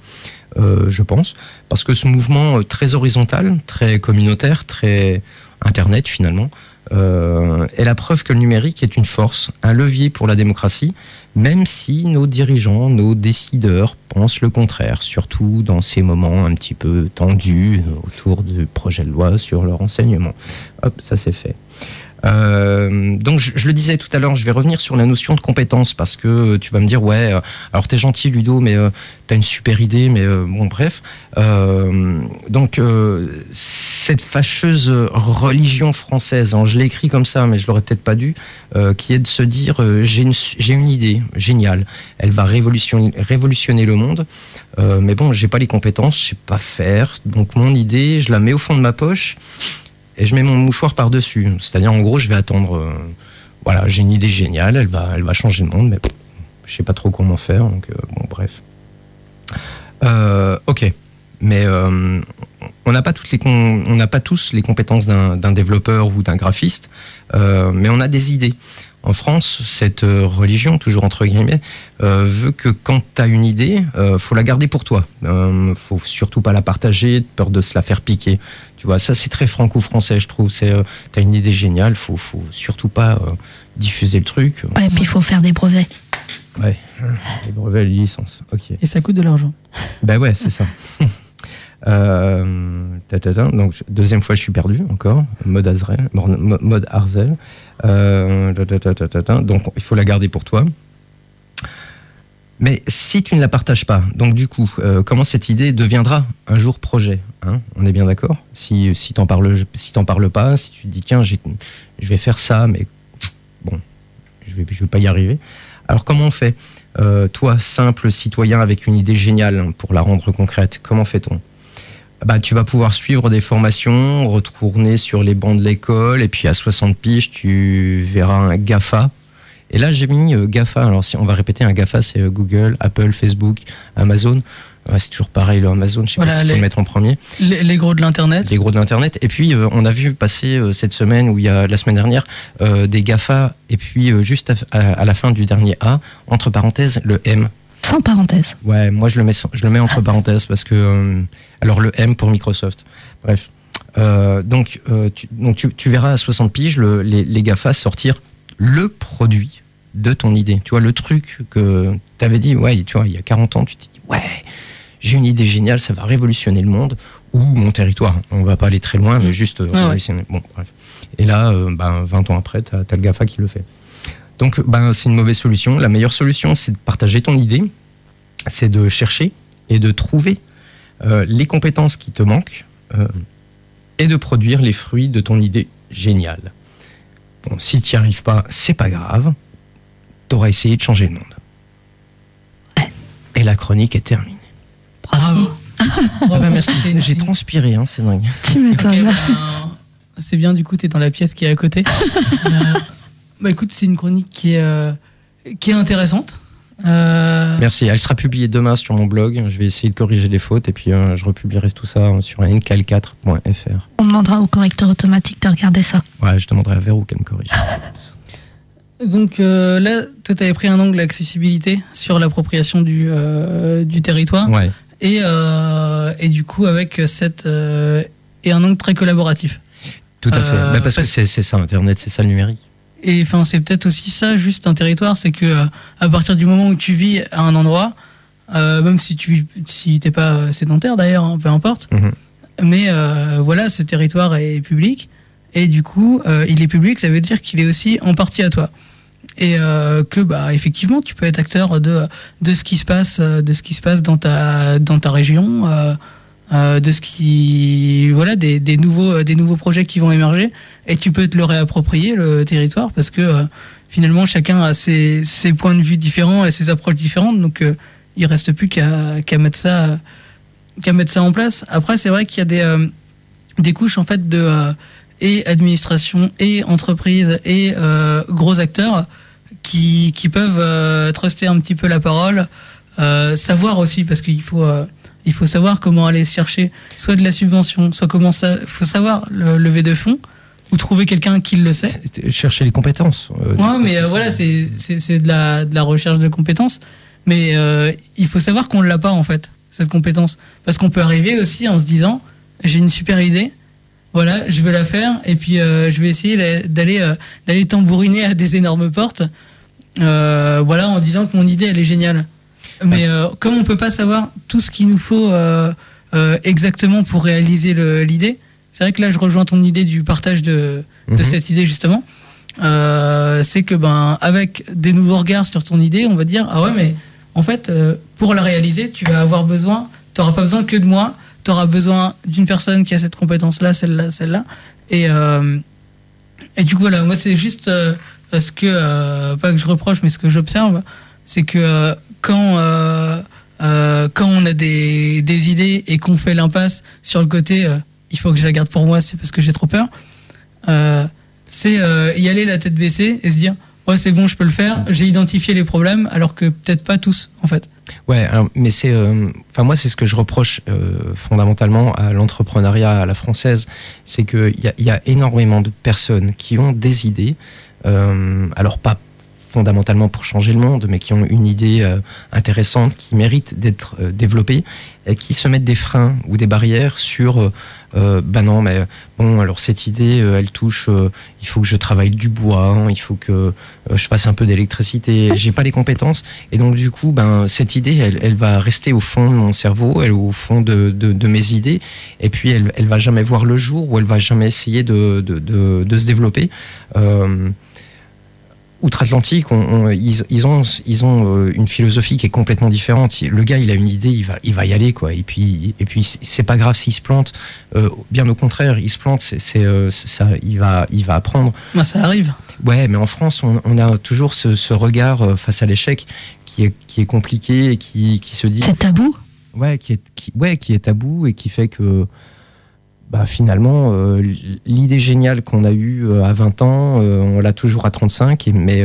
euh, je pense, parce que ce mouvement euh, très horizontal, très communautaire, très internet finalement, euh, est la preuve que le numérique est une force, un levier pour la démocratie, même si nos dirigeants, nos décideurs pensent le contraire, surtout dans ces moments un petit peu tendus autour du projet de loi sur le renseignement. Hop, ça c'est fait. Euh, donc je, le disais tout à l'heure, je vais revenir sur la notion de compétence parce que tu vas me dire ouais, euh, alors t'es gentil Ludo, mais euh, t'as une super idée, mais euh, bon bref. Euh, donc euh, cette fâcheuse religion française, hein, je l'ai écrit comme ça, mais je l'aurais peut-être pas dû, euh, qui est de se dire euh, j'ai une, idée géniale, elle va révolutionner, le monde, euh, mais bon j'ai pas les compétences, je sais pas faire, donc mon idée je la mets au fond de ma poche et je mets mon mouchoir par-dessus. C'est-à-dire, en gros, je vais attendre. euh, voilà, j'ai une idée géniale, elle va, changer le monde, mais je sais pas trop comment faire. Donc, euh, bon, bref. Euh, ok, mais on n'a pas toutes on n'a pas tous les compétences d'un développeur ou d'un graphiste, mais on a des idées. En France, cette euh, religion, toujours entre guillemets, euh, veut que quand tu as une idée, euh, faut la garder pour toi. Euh, faut surtout pas la partager, de peur de se la faire piquer. Tu vois, ça c'est très franco-français, je trouve. C'est, euh, t'as une idée géniale, faut, faut surtout pas euh, diffuser le truc. Ouais, puis il faut faire des brevets. Ouais, les brevets, les licences. Ok. Et ça coûte de l'argent. Ben ouais, c'est ça. Euh, donc deuxième fois je suis perdu encore. Mode Azrael mode Arzel donc il faut la garder pour toi. Mais si tu ne la partages pas donc du coup euh, comment cette idée deviendra un jour projet hein? On est bien d'accord? Si si t'en parles si parles pas si tu te dis tiens je vais faire ça mais bon je je vais pas y arriver. Alors comment on fait? Euh, toi, simple citoyen avec une idée géniale pour la rendre concrète, comment fait-on? Bah, Tu vas pouvoir suivre des formations, retourner sur les bancs de l'école, et puis à 60 piges, tu verras un GAFA. Et là, j'ai mis euh, GAFA. Alors, si on va répéter, un GAFA, c'est euh, Google, Apple, Facebook, Amazon. Ouais, c'est toujours pareil, le Amazon, je sais Voilà, pas s'il faut les- le mettre en premier Les, les gros de l'internet. des gros de l'internet. Et puis euh, on a vu passer euh, cette semaine ou il y a la semaine dernière euh, des Gafa et puis juste à, à- à la fin du dernier A entre parenthèses le M. Sans parenthèse. Ouais, moi je le mets je le mets entre parenthèses parce que euh, alors le M pour Microsoft. Bref. Euh, donc euh, tu, donc tu, tu verras à 60 piges le- les, les Gafa sortir le produit de ton idée. Tu vois le truc que tu avais dit ouais, tu vois, il y a 40 ans, tu t'es dit ouais, j'ai une idée géniale, ça va révolutionner le monde ou mon territoire. On va pas aller très loin, mais juste ouais. révolutionner. Bon, bref. Et là, euh, ben, 20 ans après, tu as, le GAFA qui le fait. Donc, ben, c'est une mauvaise solution. La meilleure solution, c'est de partager ton idée, c'est de chercher et de trouver euh, les compétences qui te manquent euh, et de produire les fruits de ton idée géniale. Bon, si tu n'y arrives pas, c'est pas grave. Tu auras essayé de changer le monde. Et la chronique est terminée. Bravo. Ah bah merci. J'ai transpiré, hein, c'est dingue. Tu m'étonnes. ben, c'est bien, du coup, tu es dans la pièce qui est à côté. Bah écoute, c'est une chronique qui est, euh, qui est intéressante. Euh, Merci. Elle sera publiée demain sur mon blog. Je vais essayer de corriger les fautes et puis euh, je republierai tout ça sur ncal4.fr. On demandera au correcteur automatique de regarder ça. Ouais, je demanderai à Véro qu'elle me corrige. Donc euh, là, toi, tu avais pris un angle accessibilité sur l'appropriation du, euh, du territoire. Ouais. Et, euh, et du coup, avec cette. euh, et un angle très collaboratif. Tout à fait. Bah, parce, parce- que c'est ça, Internet, c'est ça le numérique. Et enfin, c'est peut-être aussi ça, juste un territoire, c'est que euh, à partir du moment où tu vis à un endroit, euh, même si tu vis, si t'es pas sédentaire d'ailleurs, hein, peu importe, Mhm. mais euh, voilà, ce territoire est public et du coup, euh, il est public, ça veut dire qu'il est aussi en partie à toi. Et euh, que bah effectivement, tu peux être acteur de de ce qui se passe, euh, de ce qui se passe dans ta dans ta région. Euh, de ce qui voilà des, des nouveaux euh, des nouveaux projets qui vont émerger. Et tu peux te le réapproprier le territoire parce que euh, finalement chacun a ses, ses points de vue différents et ses approches différentes. Donc euh, il reste plus qu'à qu'à mettre ça qu'à mettre ça en place. Après c'est vrai qu'il y a des euh, des couches en fait de euh, et administration et entreprise et gros acteurs qui, qui peuvent truster un petit peu la parole savoir aussi parce qu'il faut il faut savoir comment aller chercher soit de la subvention, soit comment ça. Il faut savoir le lever de fonds ou trouver quelqu'un qui le sait. Chercher les compétences. euh, Ouais, mais euh, voilà, c'est de la de la recherche de compétences. Mais euh, il faut savoir qu'on l'a pas en fait cette compétence, parce qu'on peut arriver aussi en se disant j'ai une super idée, voilà, je veux la faire et puis euh, je vais essayer d'aller d'aller tambouriner à des énormes portes, voilà, en disant que mon idée elle est géniale. Mais euh, comme on peut pas savoir tout ce qu'il nous faut euh, euh, exactement pour réaliser l'idée, c'est vrai que là je rejoins ton idée du partage de, de Mhm. cette idée justement. Euh, c'est que ben avec des nouveaux regards sur ton idée, on va dire ah ouais mais en fait euh, pour la réaliser, tu vas avoir besoin, tu n'auras pas besoin que de moi, tu auras besoin d'une personne qui a cette compétence là, celle-là, celle-là et euh, et du coup voilà, moi c'est juste euh, ce que euh, pas que je reproche mais ce que j'observe, c'est que euh, quand euh, euh, quand on a des, des idées et qu'on fait l'impasse sur le côté euh, il faut que je la garde pour moi, c'est parce que j'ai trop peur. C'est y aller la tête baissée et se dire ouais c'est bon je peux le faire j'ai identifié les problèmes alors que peut-être pas tous en fait Ouais, mais c'est, enfin moi c'est ce que je reproche fondamentalement à l'entrepreneuriat à la française, c'est a, il y a énormément de personnes qui ont des idées, alors pas fondamentalement pour changer le monde, mais qui ont une idée euh, intéressante, qui mérite d'être euh, développée, et qui se mettent des freins ou des barrières sur, ben non, mais bon, alors cette idée, elle touche, il faut que je travaille du bois, hein, il faut que je fasse un peu d'électricité, j'ai pas les compétences, et donc du coup, ben cette idée, elle, va rester au fond de mon cerveau, elle au fond de, mes idées, et puis elle, elle va jamais voir le jour, ou elle va jamais essayer de, se développer. Outre-Atlantique, on- on- ils, ils ont, ils ont euh, une philosophie qui est complètement différente. Le gars, il a une idée, il va, il va y aller, quoi. Et puis, et puis, c'est pas grave s'il se plante. Euh, bien au contraire, il se plante, c'est, c'est, euh, ça, il va, il va apprendre. Bah, ça arrive Ouais, mais en France, on, on a toujours ce, ce regard euh, face à l'échec qui est, qui est compliqué et qui, qui se dit, C'est tabou. ouais, qui est, qui, ouais, qui est tabou et qui fait que, bah, finalement, euh, l'idée géniale qu'on a eue euh, à 20 ans, euh, on l'a toujours à 35, et, mais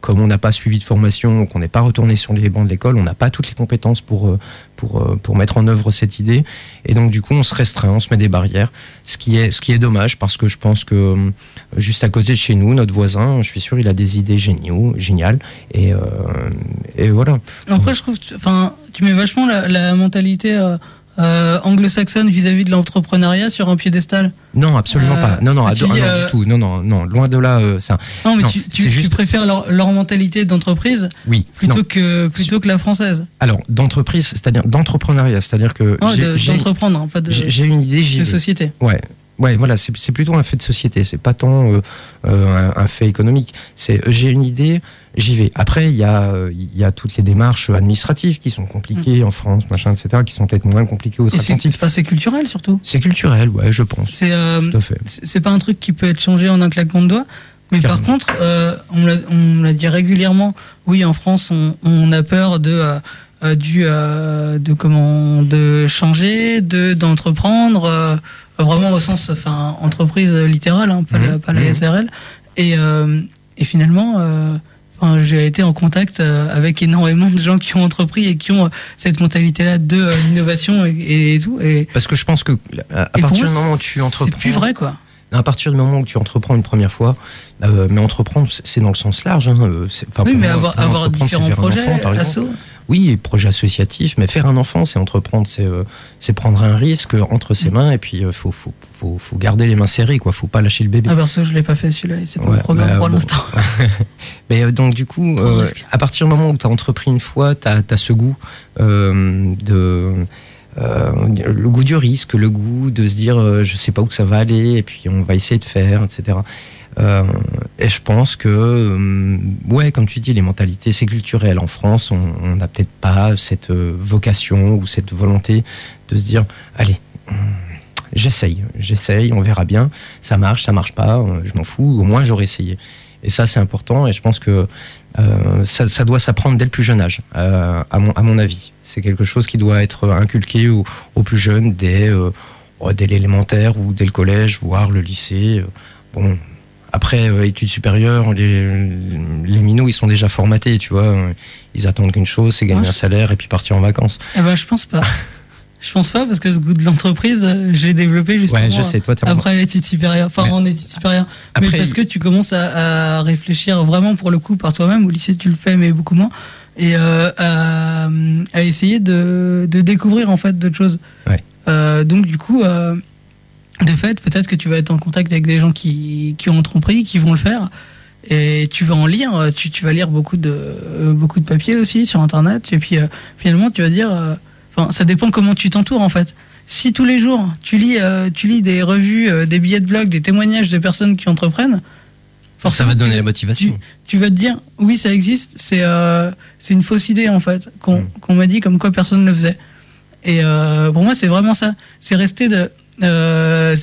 comme on n'a pas suivi de formation, qu'on n'est pas retourné sur les bancs de l'école, on n'a pas toutes les compétences pour, pour, pour mettre en œuvre cette idée. Et donc, du coup, on se restreint, on se met des barrières, ce qui est, ce qui est dommage parce que je pense que juste à côté de chez nous, notre voisin, je suis sûr, il a des idées géniaux, géniales. Et, et voilà. après je trouve enfin tu mets vachement la mentalité euh, anglo-saxonne vis-à-vis de l'entrepreneuriat sur un piédestal Non, absolument Euh, pas. Non, non, ah, puis, ah, non, euh, du tout. Non, non, non, loin de là. ça. non mais Non, tu, juste- préfères leur, leur mentalité d'entreprise Oui. plutôt non. que plutôt que la française Alors, d'entreprise, c'est-à-dire d'entrepreneuriat, c'est-à-dire que Non, j'ai- de- j'ai d'entreprendre hein, pas de, j'ai- j'ai une idée, j'y de société Ouais. Ouais, voilà, c'est c'est plutôt un fait de société, c'est pas tant euh, euh, un, un fait économique. C'est euh, j'ai une idée, j'y vais. Après, il y a il y a toutes les démarches administratives qui sont compliquées en France, machin, etc., qui sont peut-être moins compliquées outre-Atlantique. enfin, c'est culturel surtout C'est culturel, ouais, je pense. c'est euh, c'est pas un truc qui peut être changé en un claquement de doigts. Mais par contre, euh, on l'a- dit régulièrement. Oui, en France, on, on a peur de euh, euh, du euh, de comment de changer, de d'entreprendre, euh, vraiment au sens enfin entreprise littérale, hein, pas, la, pas la Mhm. SRL. Et euh, et finalement. euh, Enfin, j'ai été en contact euh, avec énormément de gens qui ont entrepris et qui ont euh, cette mentalité-là de euh, l'innovation et, et tout. Et, Parce que je pense que à, partir du moment où tu c'est entreprends, plus vrai, quoi. à partir du moment où tu entreprends une première fois, mais entreprendre, c'est c'est dans le sens large. Hein, c'est- Oui, mais avoir, avoir c'est différents projets, enfant, par exemple. Oui, projet associatif, mais faire un enfant, c'est entreprendre, c'est euh, prendre un risque entre Mm. ses mains et puis euh, faut, faut, faut, faut garder les mains serrées, quoi. Faut pas lâcher le bébé. Ah, perso, je l'ai pas fait celui-là, c'est pas Ouais, le programme bah, pour bon. l'instant. Mais euh, donc du coup, euh, à partir du moment où tu as entrepris une fois, tu as, ce goût de euh, le goût du risque, le goût de se dire euh, je sais pas où ça va aller et puis on va essayer de faire, etc. Euh, et je pense que, euh, ouais, comme tu dis, les mentalités, c'est culturel. En France, on n'a peut-être pas cette euh, vocation ou cette volonté de se dire, allez, hum, j'essaye, j'essaye, on verra bien, ça marche, ça marche pas, je m'en fous, au moins j'aurai essayé. Et ça, c'est important, et je pense que ça, doit s'apprendre dès le plus jeune âge, à, mon, avis. C'est quelque chose qui doit être inculqué aux, aux plus jeunes dès, dès l'élémentaire ou dès le collège, voire le lycée. Bon, après, euh, études supérieures, les, les minots, ils sont déjà formatés, tu vois. Ils attendent qu'une chose, c'est gagner je- un salaire et puis partir en vacances. Eh ben, je pense pas. Je pense pas, parce que ce goût de l'entreprise, euh, je l'ai développé justement Ouais, je sais, toi, t'es en- après l'étude supérieure, enfin Mais- en études supérieures. mais Après, parce que tu commences à, à réfléchir vraiment pour le coup par toi-même. Au lycée, tu le fais, mais beaucoup moins. Et euh, à, à essayer de, de découvrir en fait d'autres choses. Ouais. Euh, donc du coup, euh, de fait, peut-être que tu vas être en contact avec des gens qui, qui ont entrepris, qui vont le faire. Et tu vas en lire, tu, tu vas lire beaucoup de, euh, beaucoup de papiers aussi sur Internet. Et puis euh, finalement, tu vas dire. euh, Enfin, ça dépend comment tu t'entoures en fait. Si tous les jours, tu lis, tu lis des revues, des billets de blog, des témoignages de personnes qui entreprennent, Ça va te donner tu- la motivation. tu vas te dire oui ça existe c'est euh, c'est une fausse idée en fait qu'on Mm. qu'on m'a dit comme quoi personne ne le faisait et euh, pour moi c'est vraiment ça c'est resté de euh,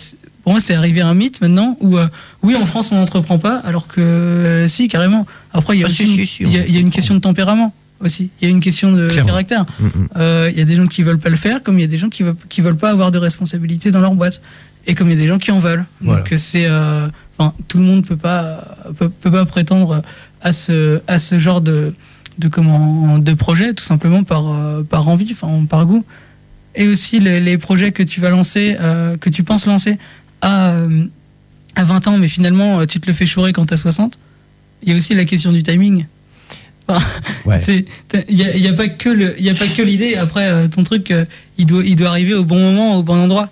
pour moi c'est arrivé à un mythe maintenant où euh, oui en France on n'entreprend pas alors que euh, si carrément après il y a Ah, aussi si, une- si, si, il y a- on il y a une entreprend. question de tempérament aussi il y a une question de Clairement. caractère Mm, mm. euh, il y a des gens qui veulent pas le faire, comme il y a des gens qui veulent, qui veulent pas avoir de responsabilité dans leur boîte, et comme il y a des gens qui en veulent. Voilà. Donc c'est, euh, enfin, tout le monde peut pas, peut, peut pas prétendre à ce, à ce genre de, de comment, de projet, tout simplement par, euh, par envie, enfin, par goût. Et aussi les, les projets que tu vas lancer, euh, que tu penses lancer à, euh, à 20 ans, mais finalement euh, tu te le fais chourer quand t'as 60. Il y a aussi la question du timing. Ouais. Il y a, y a pas que l'idée. Après, euh, ton truc, euh, il doit, il doit arriver au bon moment, au bon endroit.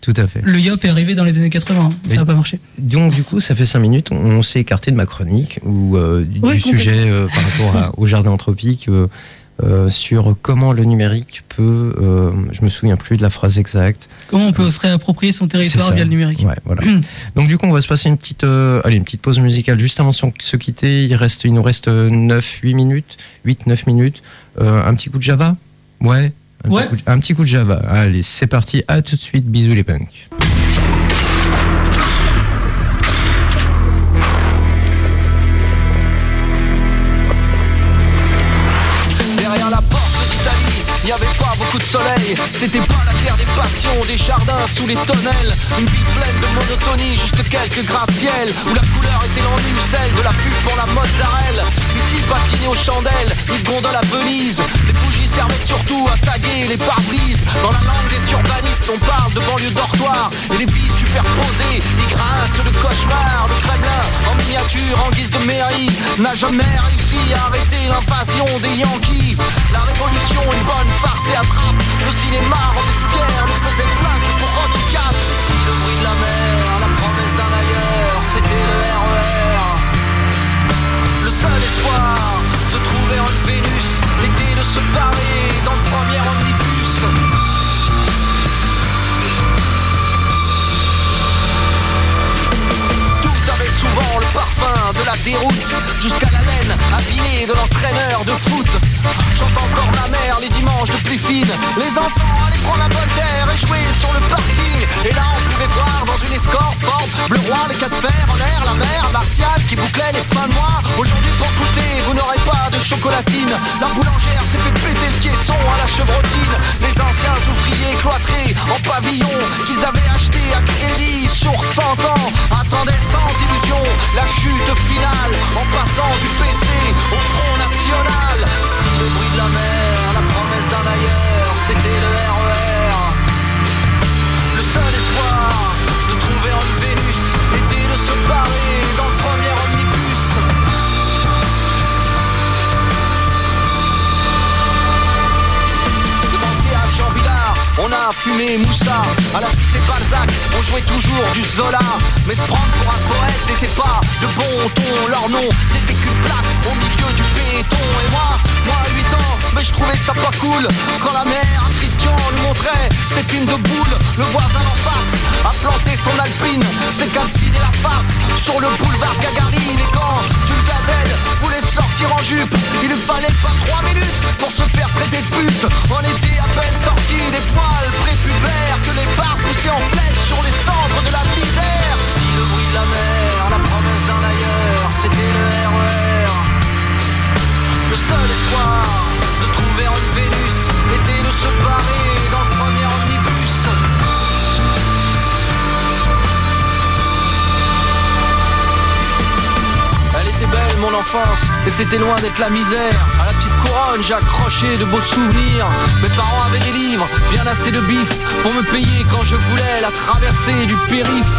Tout à fait. Le Yop est arrivé dans les années 80, hein, ça n'a pas marché. Donc du coup, ça fait cinq minutes, on, on s'est écarté de ma chronique ou euh, du sujet par rapport à- au jardin anthropique euh, euh, sur comment le numérique peut. euh, je me souviens plus de la phrase exacte. Comment on peut se réapproprier son territoire via le numérique Ouais, voilà. Donc du coup, on va se passer une petite, euh, allez, une petite pause musicale juste avant de se quitter. Il reste, il nous reste 9-8 minutes, 8-9 minutes. Euh, un petit coup de Java, ouais. Un, Ouais. Petit coup de, un petit coup de Java. Allez, c'est parti. À tout de suite. Bisous les punks. Soleil. C'était pas la des passions, des jardins sous les tonnelles. Une vie pleine de monotonie, juste quelques gratte-ciel. Où la couleur était l'ennui, celle de la pub pour la mozzarella. Ici, patiner aux chandelles, une gondole à Venise. Les bougies servaient surtout à taguer les pare-brises. Dans la langue des urbanistes, on parle de banlieue dortoir. Et les vies superposées, ils grincent le cauchemar. Le Kremlin, en miniature, en guise de mairie, n'a jamais réussi à arrêter l'invasion des Yankees. La révolution, une bonne farce et attrape. Le cinéma, Robespierre, nous faisait plage pour Rocky IV. Si le bruit de la mer, la promesse d'un ailleurs, c'était le RER. Le seul espoir de trouver une Vénus était de se barrer dans le premier omnibus. Tout avait souvent le parfum de la déroute Jusqu'à la laine affinée de l'entraîneur de foot J'entends les dimanches de plus fine Les enfants allaient prendre bol d'air et jouer sur le parking. Et là on pouvait voir dans une escorte forte Bleu roi, les quatre fers en l'air, la mer Martial qui bouclait les fins de mois Aujourd'hui pour goûter vous n'aurez pas de chocolatine. La boulangère s'est fait péter le caisson à la chevrotine. Les anciens ouvriers cloîtrés en pavillon Qu'ils avaient acheté à crédit sur 100 ans Attendaient sans illusion la chute finale En passant du PC au Front National. Si le bruit de la mer, la C'était le RER Le seul espoir de trouver une Vénus Était de se barrer dans le premier omnibus. Devant le théâtre Jean Villard, on a fumé Moussa. À la cité Balzac, on jouait toujours du Zola. Mais se prendre pour un poète n'était pas de bon ton. Leur nom n'était qu'une plaque au milieu du béton. Et moi, moi à 8 ans, mais je trouvais ça pas cool Quand la mère Christian nous montrait ses films de boules. Le voisin en face a planté son alpine S'est calciné la face sur le boulevard Gagarine. Et quand une gazelle voulait sortir en jupe Il lui fallait pas 3 minutes pour se faire traiter de pute. On était à peine sortis des poils prépubères Que les barres poussaient en flèche sur les cendres de la misère. Si le bruit de la mer, la promesse d'un ailleurs C'était le RER Le seul espoir de trouver une Vénus Était de se barrer dans le premier omnibus. Elle était belle mon enfance et c'était loin d'être la misère couronne j'ai accroché de beaux souvenirs. Mes parents avaient des livres, bien assez de bif Pour me payer quand je voulais la traversée du périph.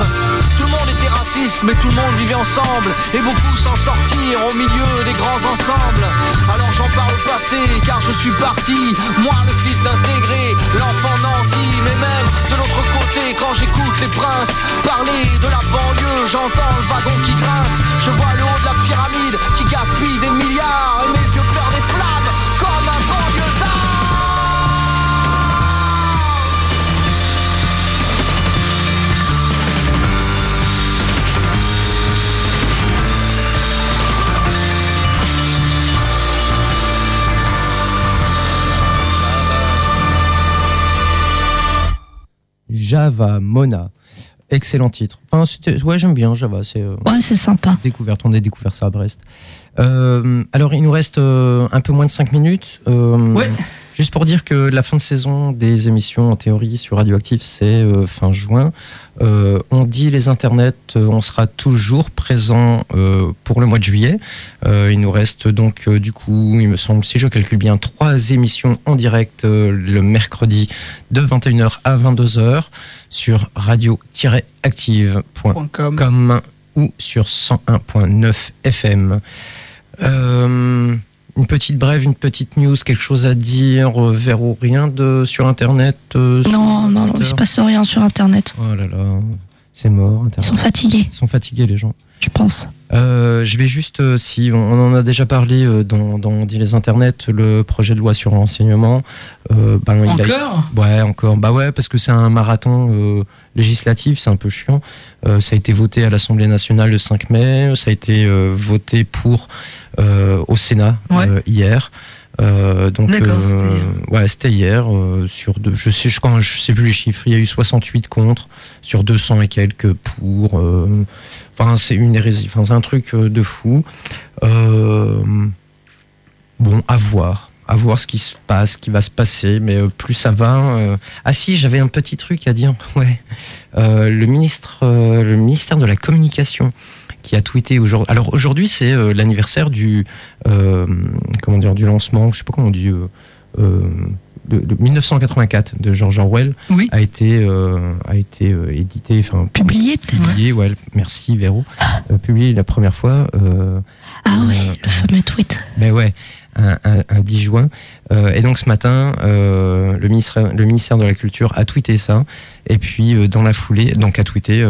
Tout le monde était raciste mais tout le monde vivait ensemble. Et beaucoup s'en sortirent au milieu des grands ensembles. Alors j'en parle au passé car je suis parti. Moi le fils d'intégré, l'enfant nanti. Mais même de l'autre côté quand j'écoute les princes Parler de la banlieue, j'entends le wagon qui grince. Je vois le haut de la pyramide qui gaspille des milliards Et mes yeux pleurent Java, Mona. Excellent titre. Enfin, ouais, j'aime bien Java. C'est euh, Ouais, c'est sympa. découverte. On a découvert ça à Brest. Euh, alors, il nous reste euh, un peu moins de 5 minutes. Euh, Ouais. Juste pour dire que la fin de saison des émissions, en théorie, sur Radioactif, c'est euh, fin juin. Euh, on dit les internets, euh, on sera toujours présent euh, pour le mois de juillet. Il nous reste donc, du coup, il me semble, si je calcule bien, trois émissions en direct le mercredi de 21h à 22h sur radio-active.com ou sur 101.9 FM. Une petite brève, une petite news, quelque chose à dire, euh, Véro, rien de sur Internet euh, sur Non, non, non, il se passe rien sur Internet. Oh là là, c'est mort, Ils sont fatigués, Ils sont fatigués les gens. je pense. Euh, je vais juste, euh, si on, on en a déjà parlé euh, dans, dans On dit les internets, le projet de loi sur l'enseignement. euh, ben, il a- Encore? Ouais, encore. Bah ouais, parce que c'est un marathon euh, législatif, c'est un peu chiant. Euh, ça a été voté à l'Assemblée nationale le 5 mai, ça a été euh, voté pour euh, au Sénat Ouais. euh, hier. Euh, donc, euh, c'était hier. ouais, c'était hier. euh, sur deux, je sais, je, quand, je sais plus les chiffres. Il y a eu 68 contre sur 200 et quelques pour. Enfin, c'est une hérésie. Enfin, c'est un truc de fou. Bon, à voir. À voir ce qui se passe, ce qui va se passer. Mais plus ça va. Ah si, j'avais un petit truc à dire. Ouais. Le ministre, le ministère de la communication qui a tweeté aujourd'hui. Alors aujourd'hui, c'est euh, l'anniversaire du euh, comment dire du lancement. Je sais pas comment on dit. euh, de, de 1984 de George Orwell Oui. a été a été édité, enfin Publié peut-être publié. Ouais, merci Véro. Publié la première fois. Ah ouais, le fameux tweet. ben ouais, un, un- un 10 juin. Euh, et donc ce matin, euh, le, ministère, le ministère de la Culture a tweeté ça. Et puis euh, dans la foulée, donc a tweeté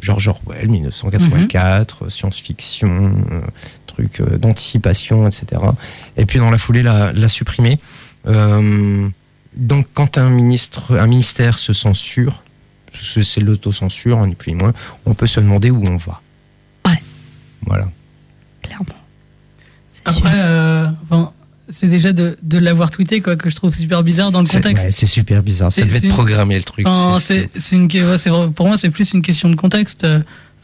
George Orwell, 1984, euh, science-fiction, euh, truc euh, d'anticipation, etc. Et puis dans la foulée, l'a, l'a supprimé. Euh, donc quand un, ministre, un ministère se censure, c'est l'autocensure, hein, ni plus ni moins, on peut se demander où on va. Ouais. Voilà. Clairement. Après, euh, enfin, c'est déjà de, de l'avoir tweeté quoi, que je trouve super bizarre dans le C'est- contexte. ouais, C'est super bizarre. Ça devait être programmé le truc. C'est une, ouais, pour moi, c'est plus une question de contexte.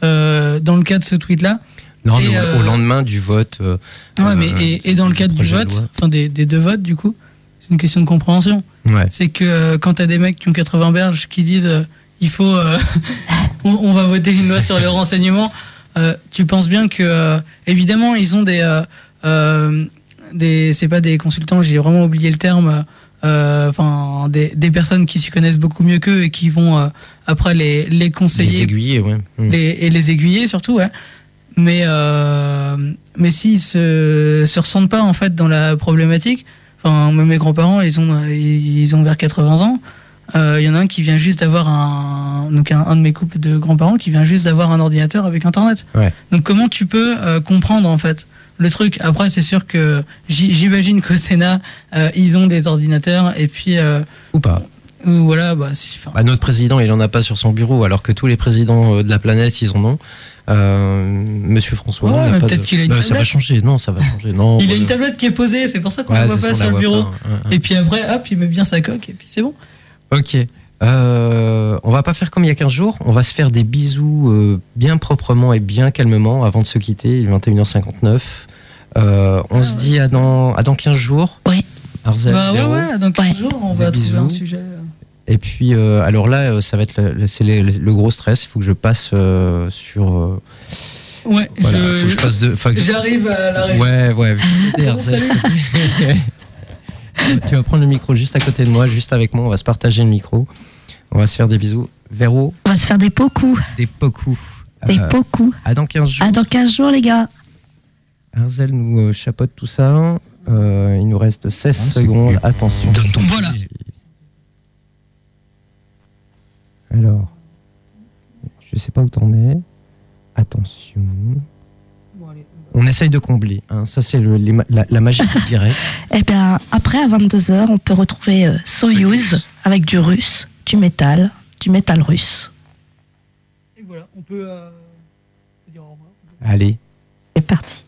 euh, dans le cas de ce tweet-là. Non, et, mais au, euh, au lendemain du vote. euh, Ouais, euh, mais et, et dans le cadre du vote, enfin des, des deux votes, du coup, c'est une question de compréhension. Ouais. C'est que euh, quand t'as des mecs qui ont 80 berges qui disent euh, il faut, euh, on, on va voter une loi sur le renseignement, euh, tu penses bien que euh, évidemment ils ont des, euh, euh, des, c'est pas des consultants, j'ai vraiment oublié le terme. euh, Enfin, des, des personnes qui s'y connaissent beaucoup mieux qu'eux et qui vont euh, après les, les conseiller Les aiguilles, ouais. Mm. les- et les aiguiller surtout, ouais. Mais, euh, mais s'ils se, se ressentent pas en fait dans la problématique, enfin, mes grands-parents, ils ont, ils ont vers 80 ans. Il y en a un qui vient juste d'avoir un, donc un, un de mes couples de grands-parents qui vient juste d'avoir un ordinateur avec Internet. Ouais. Donc comment tu peux comprendre en fait? Le truc Après, c'est sûr que j'imagine qu'au Sénat, euh, ils ont des ordinateurs et puis euh, Ou pas. ou voilà, bah, si, enfin, Bah, notre président, il en a pas sur son bureau, alors que tous les présidents euh, de la planète, ils en ont. Euh, Monsieur François, Ouais, mais pas peut-être de- qu'il a une Bah, Ça va tablette. changer. Non, ça va changer. Non. il a une tablette qui est posée, c'est pour ça qu'on Ouais, ne voit c'est pas ça, on sur la le voit bureau. pas. Ouais, ouais. Et puis après, hop, il met bien sa coque et puis c'est bon. Ok. Euh, on va pas faire comme il y a 15 jours. On va se faire des bisous euh, bien proprement et bien calmement avant de se quitter. Il est 21h59. Euh, on Ah se ouais. dit à dans, à dans 15 jours. Oui. Arzel, bah ouais, Véro. ouais, dans 15 Ouais. jours, on va trouver un sujet. Et puis, euh, alors là, euh, ça va être le, le- c'est le, le gros stress. Il faut que je passe euh, sur. euh, Ouais, voilà, je- faut que je passe de. j'arrive à la. Ouais, ouais. vite, Arzel, tu vas prendre le micro juste à côté de moi, juste avec moi. On va se partager le micro. On va se faire des bisous. Véro, On va se faire des pocous. des pocous. Des Euh, pocous. à dans 15 jours. À dans 15 jours, les gars. Arzel nous euh, chapeaute tout ça. Euh, il nous reste 16 Ah, secondes. cool. Attention. Donne ton Voilà. Alors, je sais pas où t'en es. Attention. On essaye de combler. hein. Ça, c'est le- les ma- la, la magie du direct. Eh bien, après, à 22h, on peut retrouver euh, Soyuz avec du russe, du métal, du métal russe. Et voilà, on peut. euh, dire au revoir. Allez. C'est parti.